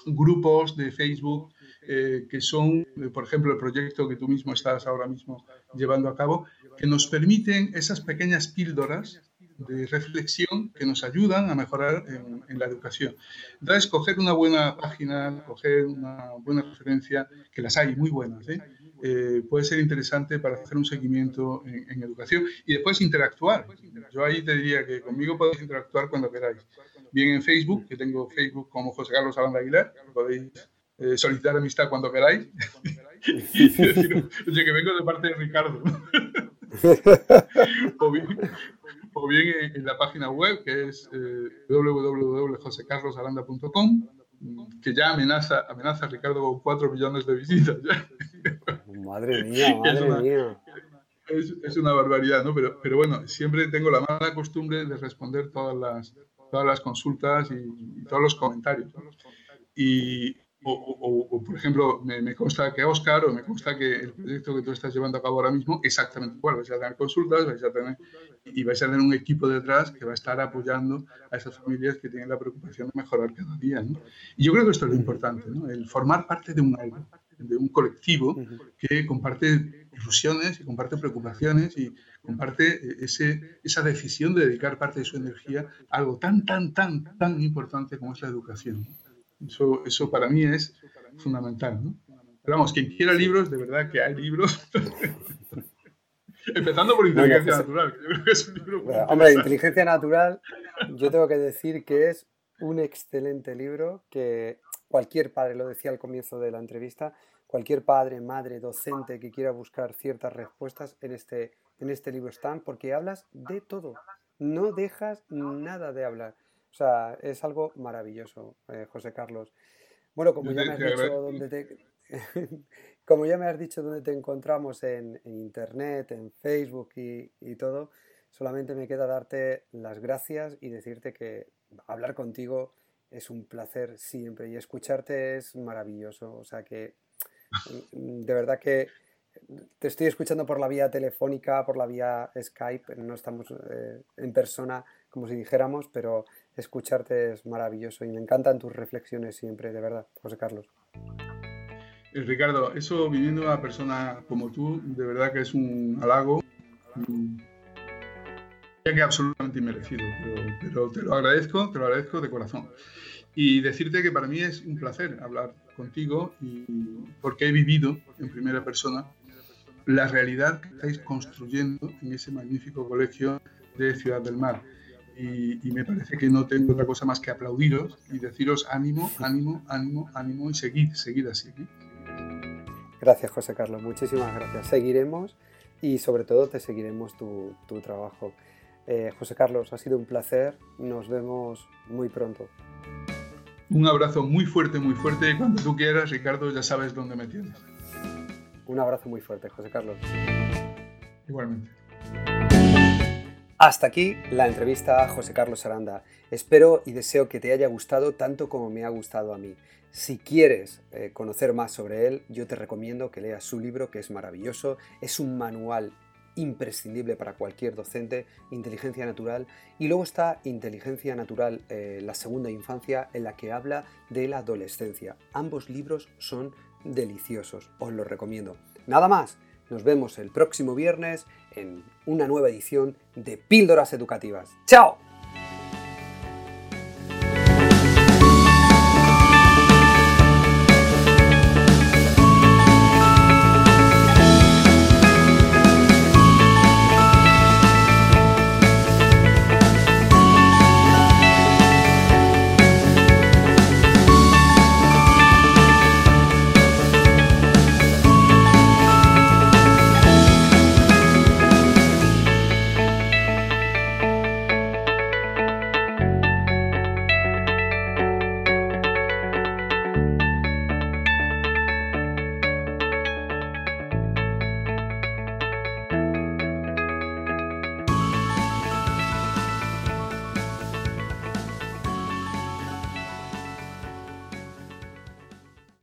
grupos de Facebook eh, que son, eh, por ejemplo, el proyecto que tú mismo estás ahora mismo llevando a cabo, que nos permiten esas pequeñas píldoras de reflexión que nos ayudan a mejorar en, la educación. Entonces, coger una buena página, coger una buena referencia, que las hay muy buenas, ¿eh? puede ser interesante para hacer un seguimiento en, en, educación y después interactuar. Yo ahí te diría que conmigo podéis interactuar cuando queráis bien en Facebook, que tengo Facebook como José Carlos Alanda Aguilar, podéis eh, solicitar amistad cuando queráis. y decir, oye, que vengo de parte de Ricardo. o bien, o bien en, la página web que es eh, www.josecarlosalanda.com que ya amenaza, amenaza a Ricardo con 4 millones de visitas. Madre mía, madre es una, mía. Es, es, una barbaridad, ¿no? Pero, pero bueno, siempre tengo la mala costumbre de responder todas las, todas las consultas y, todos los comentarios. Y, o, por ejemplo, me, consta que Oscar o me consta que el proyecto que tú estás llevando a cabo ahora mismo, exactamente igual, vais a tener consultas, vais a tener, y vais a tener un equipo detrás que va a estar apoyando a esas familias que tienen la preocupación de mejorar cada día. Y yo creo que esto es lo importante, ¿no? el formar parte de un algo, de un colectivo que comparte ilusiones y comparte preocupaciones y comparte ese, esa decisión de dedicar parte de su energía a algo tan, tan, tan, tan importante como es la educación. Eso, eso para mí es fundamental. ¿no? Pero vamos, quien quiera libros, de verdad que hay libros. Empezando por inteligencia natural. Yo creo que es un libro hombre, inteligencia natural, yo tengo que decir que es un excelente libro que cualquier padre, lo decía al comienzo de la entrevista, cualquier padre, madre, docente que quiera buscar ciertas respuestas en este, en este libro están, porque hablas de todo, no dejas nada de hablar. O sea, es algo maravilloso, eh, José Carlos. Bueno, como ya me has dicho dónde te, como ya me has dicho dónde te encontramos en, internet, en Facebook y, y, todo, solamente me queda darte las gracias y decirte que hablar contigo es un placer siempre y escucharte es maravilloso. O sea que mm, de verdad que te estoy escuchando por la vía telefónica, por la vía Skype, no estamos eh, en persona como si dijéramos, pero escucharte es maravilloso y me encantan tus reflexiones siempre, de verdad, José Carlos. Eh, Ricardo, eso viviendo una persona como tú, de verdad que es un halago, ya que absolutamente inmerecido, pero, te lo agradezco, te lo agradezco de corazón. Y decirte que para mí es un placer hablar contigo y porque he vivido en primera persona la realidad que estáis construyendo en ese magnífico colegio de Ciudad del Mar. Y, me parece que no tengo otra cosa más que aplaudiros y deciros ánimo, ánimo, ánimo, ánimo y seguid, seguid así. ¿eh? Gracias, José Carlos, muchísimas gracias. Seguiremos y sobre todo te seguiremos tu, trabajo. Eh, José Carlos, ha sido un placer, nos vemos muy pronto. Un abrazo muy fuerte, muy fuerte. Cuando tú quieras, Ricardo, ya sabes dónde me tienes. Un abrazo muy fuerte, José Carlos. Igualmente. Hasta aquí la entrevista a José Carlos Aranda. Espero y deseo que te haya gustado tanto como me ha gustado a mí. Si quieres eh, conocer más sobre él, yo te recomiendo que leas su libro, que es maravilloso. Es un manual imprescindible para cualquier docente, Inteligencia Natural. Y luego está Inteligencia Natural, eh, la segunda infancia, en la que habla de la adolescencia. Ambos libros son deliciosos, os los recomiendo. Nada más, nos vemos el próximo viernes en una nueva edición de Píldoras Educativas. ¡Chao!